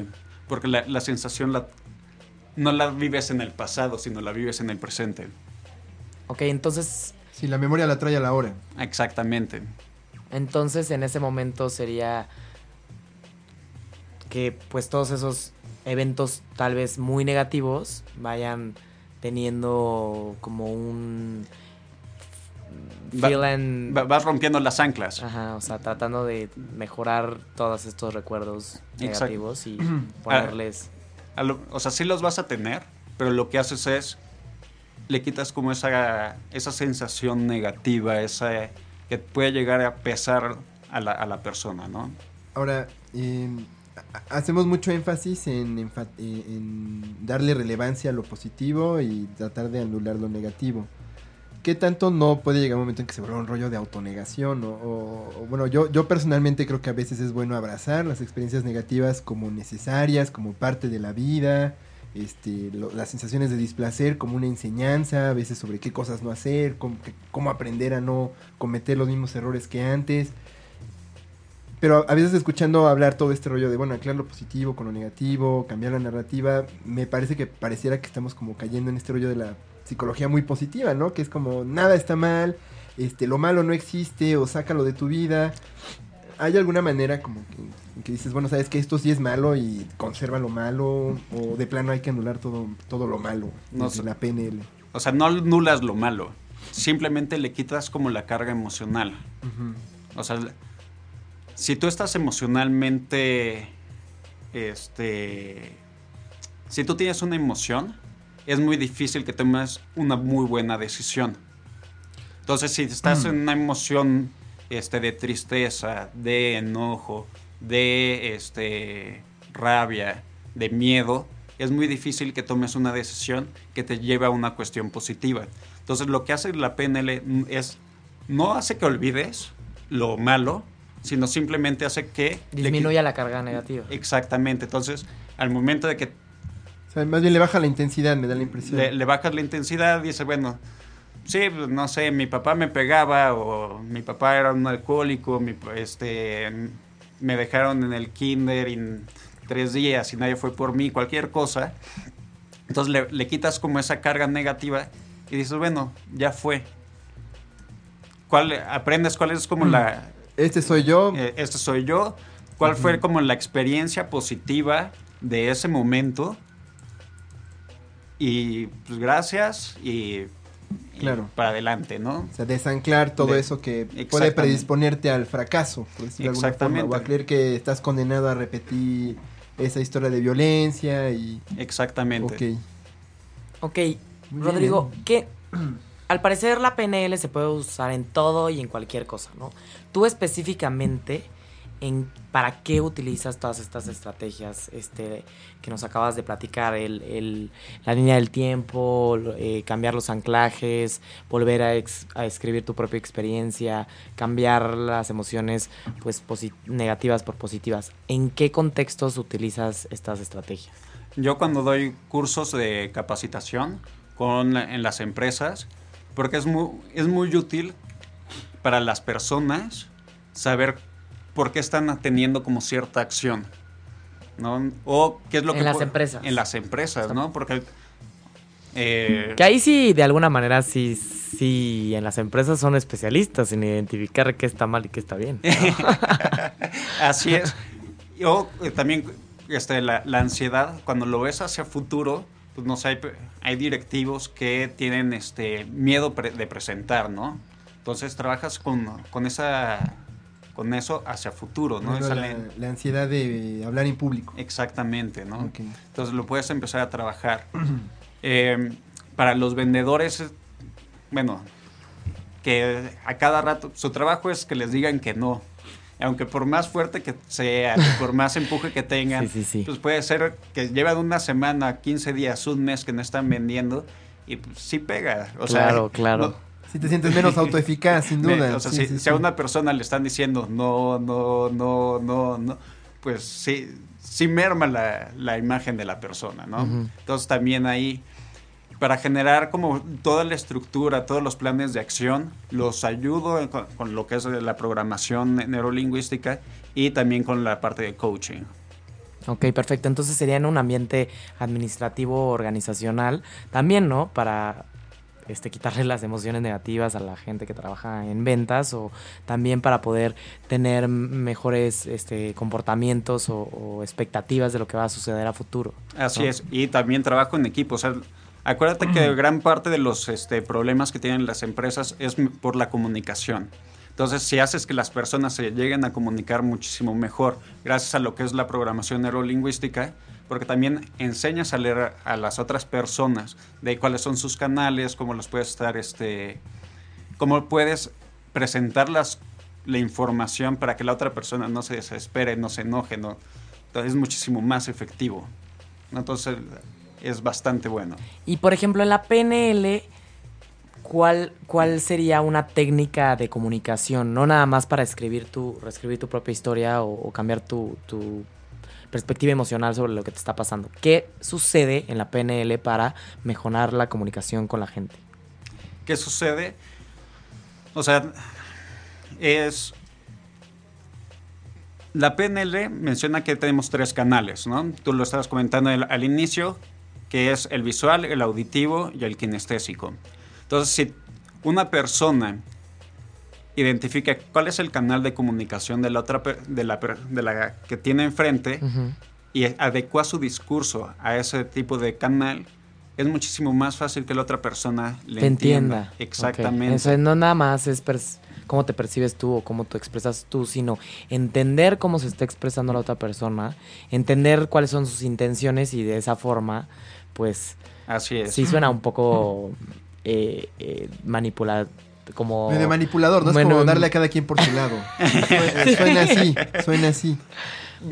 Porque la, la sensación la, no la vives en el pasado, sino la vives en el presente. Ok, entonces, Sí, la memoria la trae a la hora. Exactamente. entonces en ese momento sería que pues todos esos eventos tal vez muy negativos vayan teniendo como un Va- feeling Va- vas rompiendo las anclas. Ajá, o sea, tratando de mejorar todos estos recuerdos Exacto. negativos y <clears throat> ponerles... A lo- o sea, sí los vas a tener, pero lo que haces es, le quitas como esa, esa sensación negativa, esa que puede llegar a pesar a la, a la persona, ¿no? Ahora, eh, ha- hacemos mucho énfasis en, darle relevancia a lo positivo y tratar de anular lo negativo. ¿Qué tanto no puede llegar un momento en que se vuelva un rollo de autonegación? O- o, bueno, yo, yo personalmente creo que a veces es bueno abrazar las experiencias negativas como necesarias, como parte de la vida, este, las sensaciones de displacer como una enseñanza, a veces sobre qué cosas no hacer, cómo, cómo aprender a no cometer los mismos errores que antes. Pero a veces escuchando hablar todo este rollo de, bueno, anclar lo positivo con lo negativo, cambiar la narrativa, me parece que pareciera que estamos como cayendo en este rollo de la psicología muy positiva, ¿no? Que es como, nada está mal, este, lo malo no existe, o sácalo de tu vida. ¿Hay alguna manera como que, dices, bueno, sabes que esto sí es malo y conserva lo malo, o de plano hay que anular todo, todo lo malo No sé. la PNL? O sea, no anulas lo malo, simplemente le quitas como la carga emocional. O sea, si tú estás emocionalmente, este, si tú tienes una emoción, es muy difícil que tomes una muy buena decisión. Entonces, si estás en una emoción, este, de tristeza, de enojo, de, este, rabia, de miedo, es muy difícil que tomes una decisión que te lleve a una cuestión positiva. Entonces, lo que hace la PNL es, no hace que olvides lo malo, sino simplemente hace que... le Disminuya la carga negativa. Exactamente. Entonces, al momento de que O sea, más bien le baja la intensidad, me da la impresión. le, le bajas la intensidad, dice, bueno, sí, pues, no sé, mi papá me pegaba o mi papá era un alcohólico, mi este, me dejaron en el kinder en tres días y nadie fue por mí, cualquier cosa. Entonces le, le quitas como esa carga negativa y dices, bueno, ya fue. ¿Cuál, aprendes cuál es como la, <clears throat> Este soy yo. eh, este soy yo. ¿Cuál fue como la experiencia positiva de ese momento? Y pues gracias y Claro. para adelante, ¿no? O sea, desanclar todo De- eso que puede predisponerte al fracaso, por decirlo de alguna forma, Exactamente. o a creer que estás condenado a repetir esa historia de violencia y... Exactamente. Ok. Ok, Muy Rodrigo, bien. que <clears throat> al parecer la PNL se puede usar en todo y en cualquier cosa, ¿no? Tú específicamente, en para qué utilizas todas estas estrategias este, que nos acabas de platicar, el, la línea del tiempo, eh, cambiar los anclajes, volver a, a escribir tu propia experiencia, cambiar las emociones pues negativas por positivas. ¿En qué contextos utilizas estas estrategias? Yo cuando doy cursos de capacitación con, en las empresas, porque es muy, es muy útil para las personas saber por qué están teniendo como cierta acción, ¿no? O qué es lo En que... las pu- empresas. En las empresas, ¿no? Porque... eh, Que ahí sí, de alguna manera, sí, sí, en las empresas son especialistas en identificar qué está mal y qué está bien. <laughs> Así es. <laughs> O eh, también este, la, la ansiedad, cuando lo ves hacia futuro, pues no sé, hay, hay directivos que tienen este miedo pre- de presentar, ¿no? Entonces trabajas con, con esa con eso hacia futuro, ¿no? Esa la, ansiedad de hablar en público. Exactamente, ¿no? Entonces lo puedes empezar a trabajar. <clears throat> Eh, para los vendedores, bueno, que a cada rato, su trabajo es que les digan que no. Aunque por más fuerte que sea, por más empuje que tengan, <laughs> Sí, sí, sí. pues puede ser que llevan una semana, 15 días, un mes que no están vendiendo y pues sí pega. O sea, Claro, claro. no- Si te sientes menos autoeficaz, sin me- duda. o sea, Sí, si, sí, si a una persona le están diciendo no, no, no, no, no, pues sí, sí merma la, la imagen de la persona, ¿no? Entonces también ahí, para generar como toda la estructura, todos los planes de acción, los ayudo con, con lo que es la programación neurolingüística y también con la parte de coaching. Ok, perfecto. Entonces sería en un ambiente administrativo, organizacional, también, ¿no? Para este, quitarle las emociones negativas a la gente que trabaja en ventas o también para poder tener mejores este, comportamientos o, o expectativas de lo que va a suceder a futuro. Así ¿no? es, y también trabajo en equipo. O sea, acuérdate que <clears throat> gran parte de los este, problemas que tienen las empresas es por la comunicación. Entonces, si haces que las personas se lleguen a comunicar muchísimo mejor, gracias a lo que es la programación neurolingüística, porque también enseñas a leer a las otras personas de cuáles son sus canales, cómo los puedes estar, este, cómo puedes presentar las- la información para que la otra persona no se desespere, no se enoje, no, entonces es muchísimo más efectivo. Entonces es bastante bueno. Y por ejemplo, en la PNL, ¿cuál, cuál sería una técnica de comunicación? No nada más para escribir tu, reescribir tu propia historia o, o cambiar tu, tu perspectiva emocional sobre lo que te está pasando. ¿Qué sucede en la PNL para mejorar la comunicación con la gente? ¿Qué sucede? O sea, es... La PNL menciona que tenemos tres canales, ¿no? Tú lo estabas comentando al, inicio, que es el visual, el auditivo y el kinestésico. Entonces, si una persona identifica cuál es el canal de comunicación de la otra de la, de la que tiene enfrente y adecua su discurso a ese tipo de canal, es muchísimo más fácil que la otra persona le Te entienda. entienda. Exactamente. No nada más es cómo te percibes tú o cómo te expresas tú, sino entender cómo se está expresando la otra persona, entender cuáles son sus intenciones y de esa forma, pues Así es. sí suena un <laughs> poco eh, eh, manipulado, como... Medio manipulador, ¿no? Es como darle a cada quien por su lado. <laughs> Suena, suena así, suena así.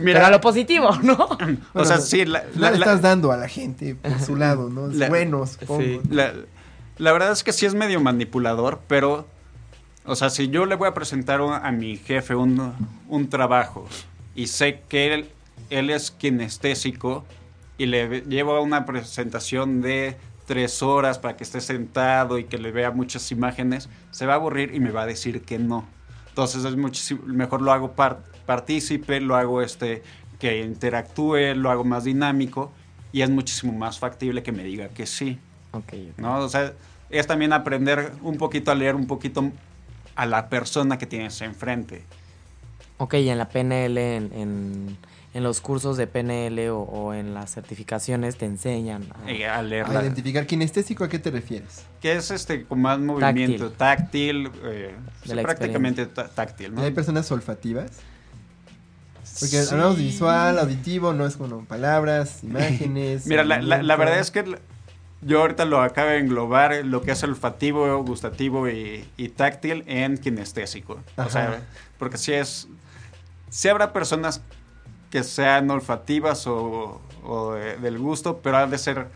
Pero a lo positivo, ¿no? <laughs> o sea, sí, la, le la- estás dando a la gente por su lado, ¿no? Es La- bueno, supongo. Sí. la- la verdad es que sí es medio manipulador, pero, o sea, si yo le voy a presentar un- a mi jefe un, un trabajo y sé que él, él es kinestésico y le llevo a una presentación de tres horas para que esté sentado y que le vea muchas imágenes, se va a aburrir y me va a decir que no. Entonces es muchísimo mejor lo hago par- partícipe, lo hago este que interactúe, lo hago más dinámico y es muchísimo más factible que me diga que sí, Ok, ¿no? O sea, es también aprender un poquito a leer un poquito a la persona que tienes enfrente. ok, y en la PNL, en, en, en los cursos de PNL o, o en las certificaciones te enseñan a- eh, leerla. identificar kinestésico, ¿a qué te refieres? Que es este con más movimiento táctil, eh, sí, la prácticamente tá- táctil, ¿Y ¿no? hay personas olfativas? Porque Sí. hablamos de visual, auditivo, no es como palabras, <laughs> imágenes. Mira, la, la- verdad es que yo ahorita lo acabo de englobar eh, lo que es olfativo, gustativo y, y táctil en kinestésico. O sea, porque sí es... sí habrá personas que sean olfativas o, o de- del gusto, pero ha de ser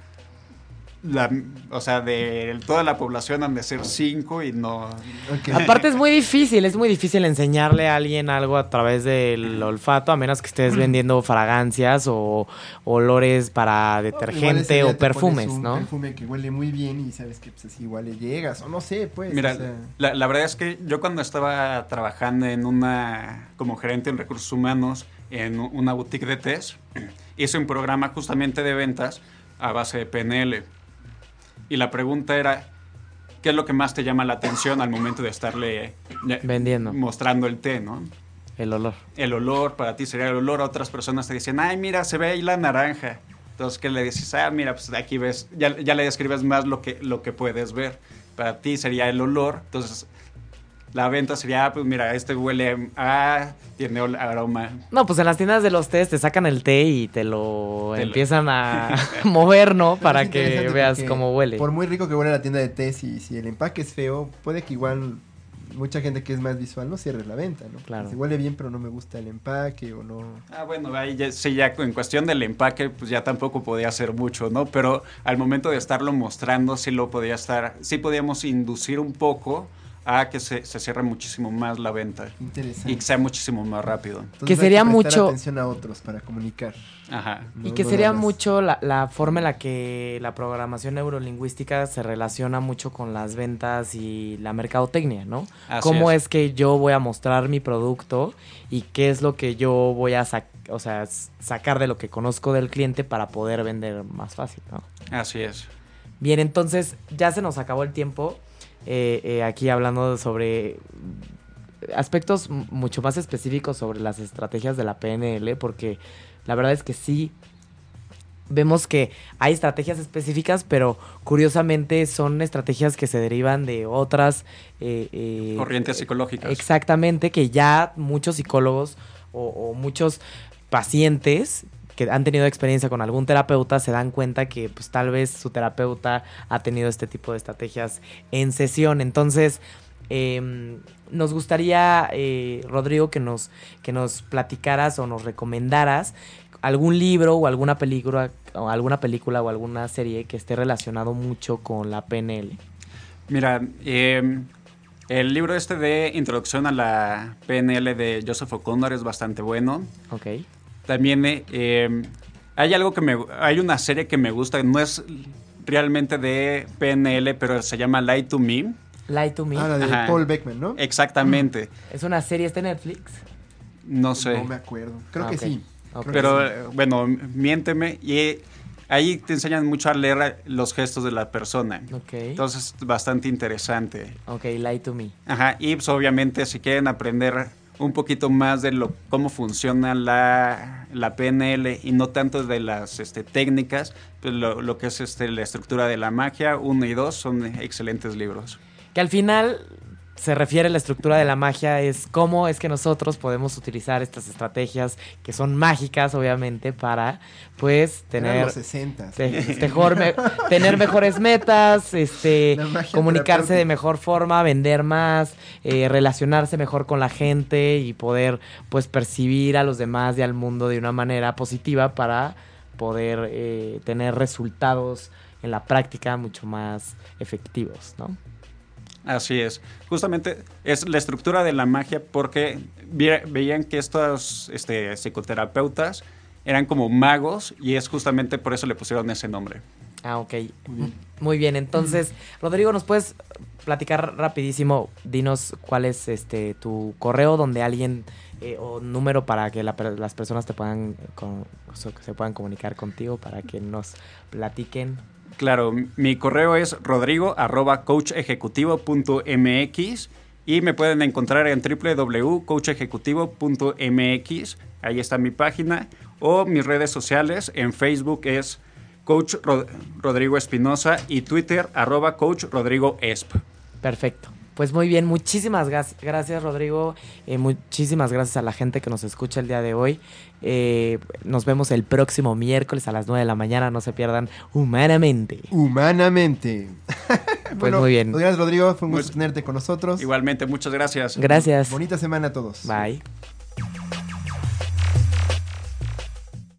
la, o sea, de toda la población han de ser cinco y no. <laughs> Aparte es muy difícil, es muy difícil enseñarle a alguien algo a través del olfato, a menos que estés vendiendo fragancias o olores para detergente o pones perfumes, un ¿no? perfume que huele muy bien y sabes que pues así igual le llegas, o no sé, pues. Mira, o sea, la, la verdad es que yo cuando estaba trabajando en una, como gerente en recursos humanos, en una boutique de test, <clears throat> hice un programa justamente de ventas a base de PNL. Y la pregunta era, ¿qué es lo que más te llama la atención al momento de estarle Vendiendo. mostrando el té, no? El olor. El olor, para ti sería el olor, a otras personas te dicen, ay, mira, se ve ahí la naranja. Entonces, ¿qué le dices? Ah, mira, pues aquí ves, ya, ya le describes más lo que, lo que puedes ver. Para ti sería el olor, entonces la venta sería, ah, pues mira, este huele a, tiene aroma. No, pues en las tiendas de los tés te sacan el té y te lo Te lo- empiezan a <laughs> <laughs> mover, ¿no? Para que veas cómo huele. Por muy rico que huele la tienda de té, si, si el empaque es feo, puede que igual mucha gente que es más visual no cierre la venta, ¿no? Claro. Si huele bien, pero no me gusta el empaque o no. Ah, bueno, ahí ya, sí, ya en cuestión del empaque, pues ya tampoco podía hacer mucho, ¿no? Pero al momento de estarlo mostrando, sí lo podía estar, sí podíamos inducir un poco a que se, se cierre muchísimo más la venta Interesante. y que sea muchísimo más rápido. Entonces Que hay sería prestar mucho- atención a otros para comunicar. Ajá. Y que no sería mucho la, la forma en la que la programación neurolingüística se relaciona mucho con las ventas y la mercadotecnia, ¿no? Así Cómo es. es. que yo voy a mostrar mi producto y qué es lo que yo voy a sac- o sea, sacar de lo que conozco del cliente para poder vender más fácil, ¿no? Así es. Bien, entonces ya se nos acabó el tiempo. Eh, eh, aquí hablando sobre aspectos mucho más específicos sobre las estrategias de la PNL, porque la verdad es que sí vemos que hay estrategias específicas, pero curiosamente son estrategias que se derivan de otras eh, eh, Corrientes psicológicas. Exactamente, que ya muchos psicólogos o, o muchos pacientes que han tenido experiencia con algún terapeuta se dan cuenta que pues tal vez su terapeuta ha tenido este tipo de estrategias en sesión. Entonces, eh, nos gustaría, eh, Rodrigo, que nos, que nos platicaras o nos recomendaras algún libro o alguna película o alguna película o alguna serie que esté relacionado mucho con la PNL. Mira, eh, el libro este de Introducción a la PNL de Joseph O'Connor es bastante bueno. Ok. También eh, eh, hay algo que me... Hay una serie que me gusta, no es realmente de PNL, pero se llama Lie to Me. Lie to Me. Ah, la de Ajá. Paul Beckman, ¿no? Exactamente. Es una serie, está en Netflix. No sé. No me acuerdo. Creo Ah, que sí. Creo Pero que sí. eh, bueno, miénteme y ahí te enseñan mucho a leer los gestos de la persona. Ok. Entonces, bastante interesante. ok, Lie to Me. Ajá, y pues obviamente si quieren aprender un poquito más de lo cómo funciona la, la PNL y no tanto de las este, técnicas, pues lo, lo que es este, la estructura de la magia, uno y dos son excelentes libros. Que al final se refiere a la estructura de la magia, es cómo es que nosotros podemos utilizar estas estrategias que son mágicas, obviamente, para pues tener los 60. te- mejor me- tener mejores metas, este, comunicarse de mejor forma, vender más, eh, relacionarse mejor con la gente y poder pues percibir a los demás y al mundo de una manera positiva para poder eh, tener resultados en la práctica mucho más efectivos, ¿no? Así es. Justamente es la estructura de la magia porque ve- veían que estos este, psicoterapeutas eran como magos y es justamente por eso le pusieron ese nombre. Ah, ok. Muy bien. Muy bien, entonces, Rodrigo, ¿nos puedes platicar rapidísimo? Dinos cuál es este tu correo donde alguien eh, o número para que la las personas te puedan con- so- que se puedan comunicar contigo para que nos platiquen. Claro, mi correo es rodrigo arroba y me pueden encontrar en www.coachejecutivo.mx. Ahí está mi página. O mis redes sociales en Facebook es Coach Ro- Rodrigo Espinosa y Twitter arroba Coach Rodrigo Esp. Perfecto. Pues muy bien, muchísimas gracias Rodrigo, Eh, muchísimas gracias a la gente que nos escucha el día de hoy. Eh, nos vemos el próximo miércoles a las 9 de la mañana, no se pierdan humanamente. Humanamente. <laughs> Pues muy bien. Gracias, Rodrigo. Fue un gusto tenerte con nosotros. Igualmente, muchas gracias. Gracias. Bonita semana a todos. Bye.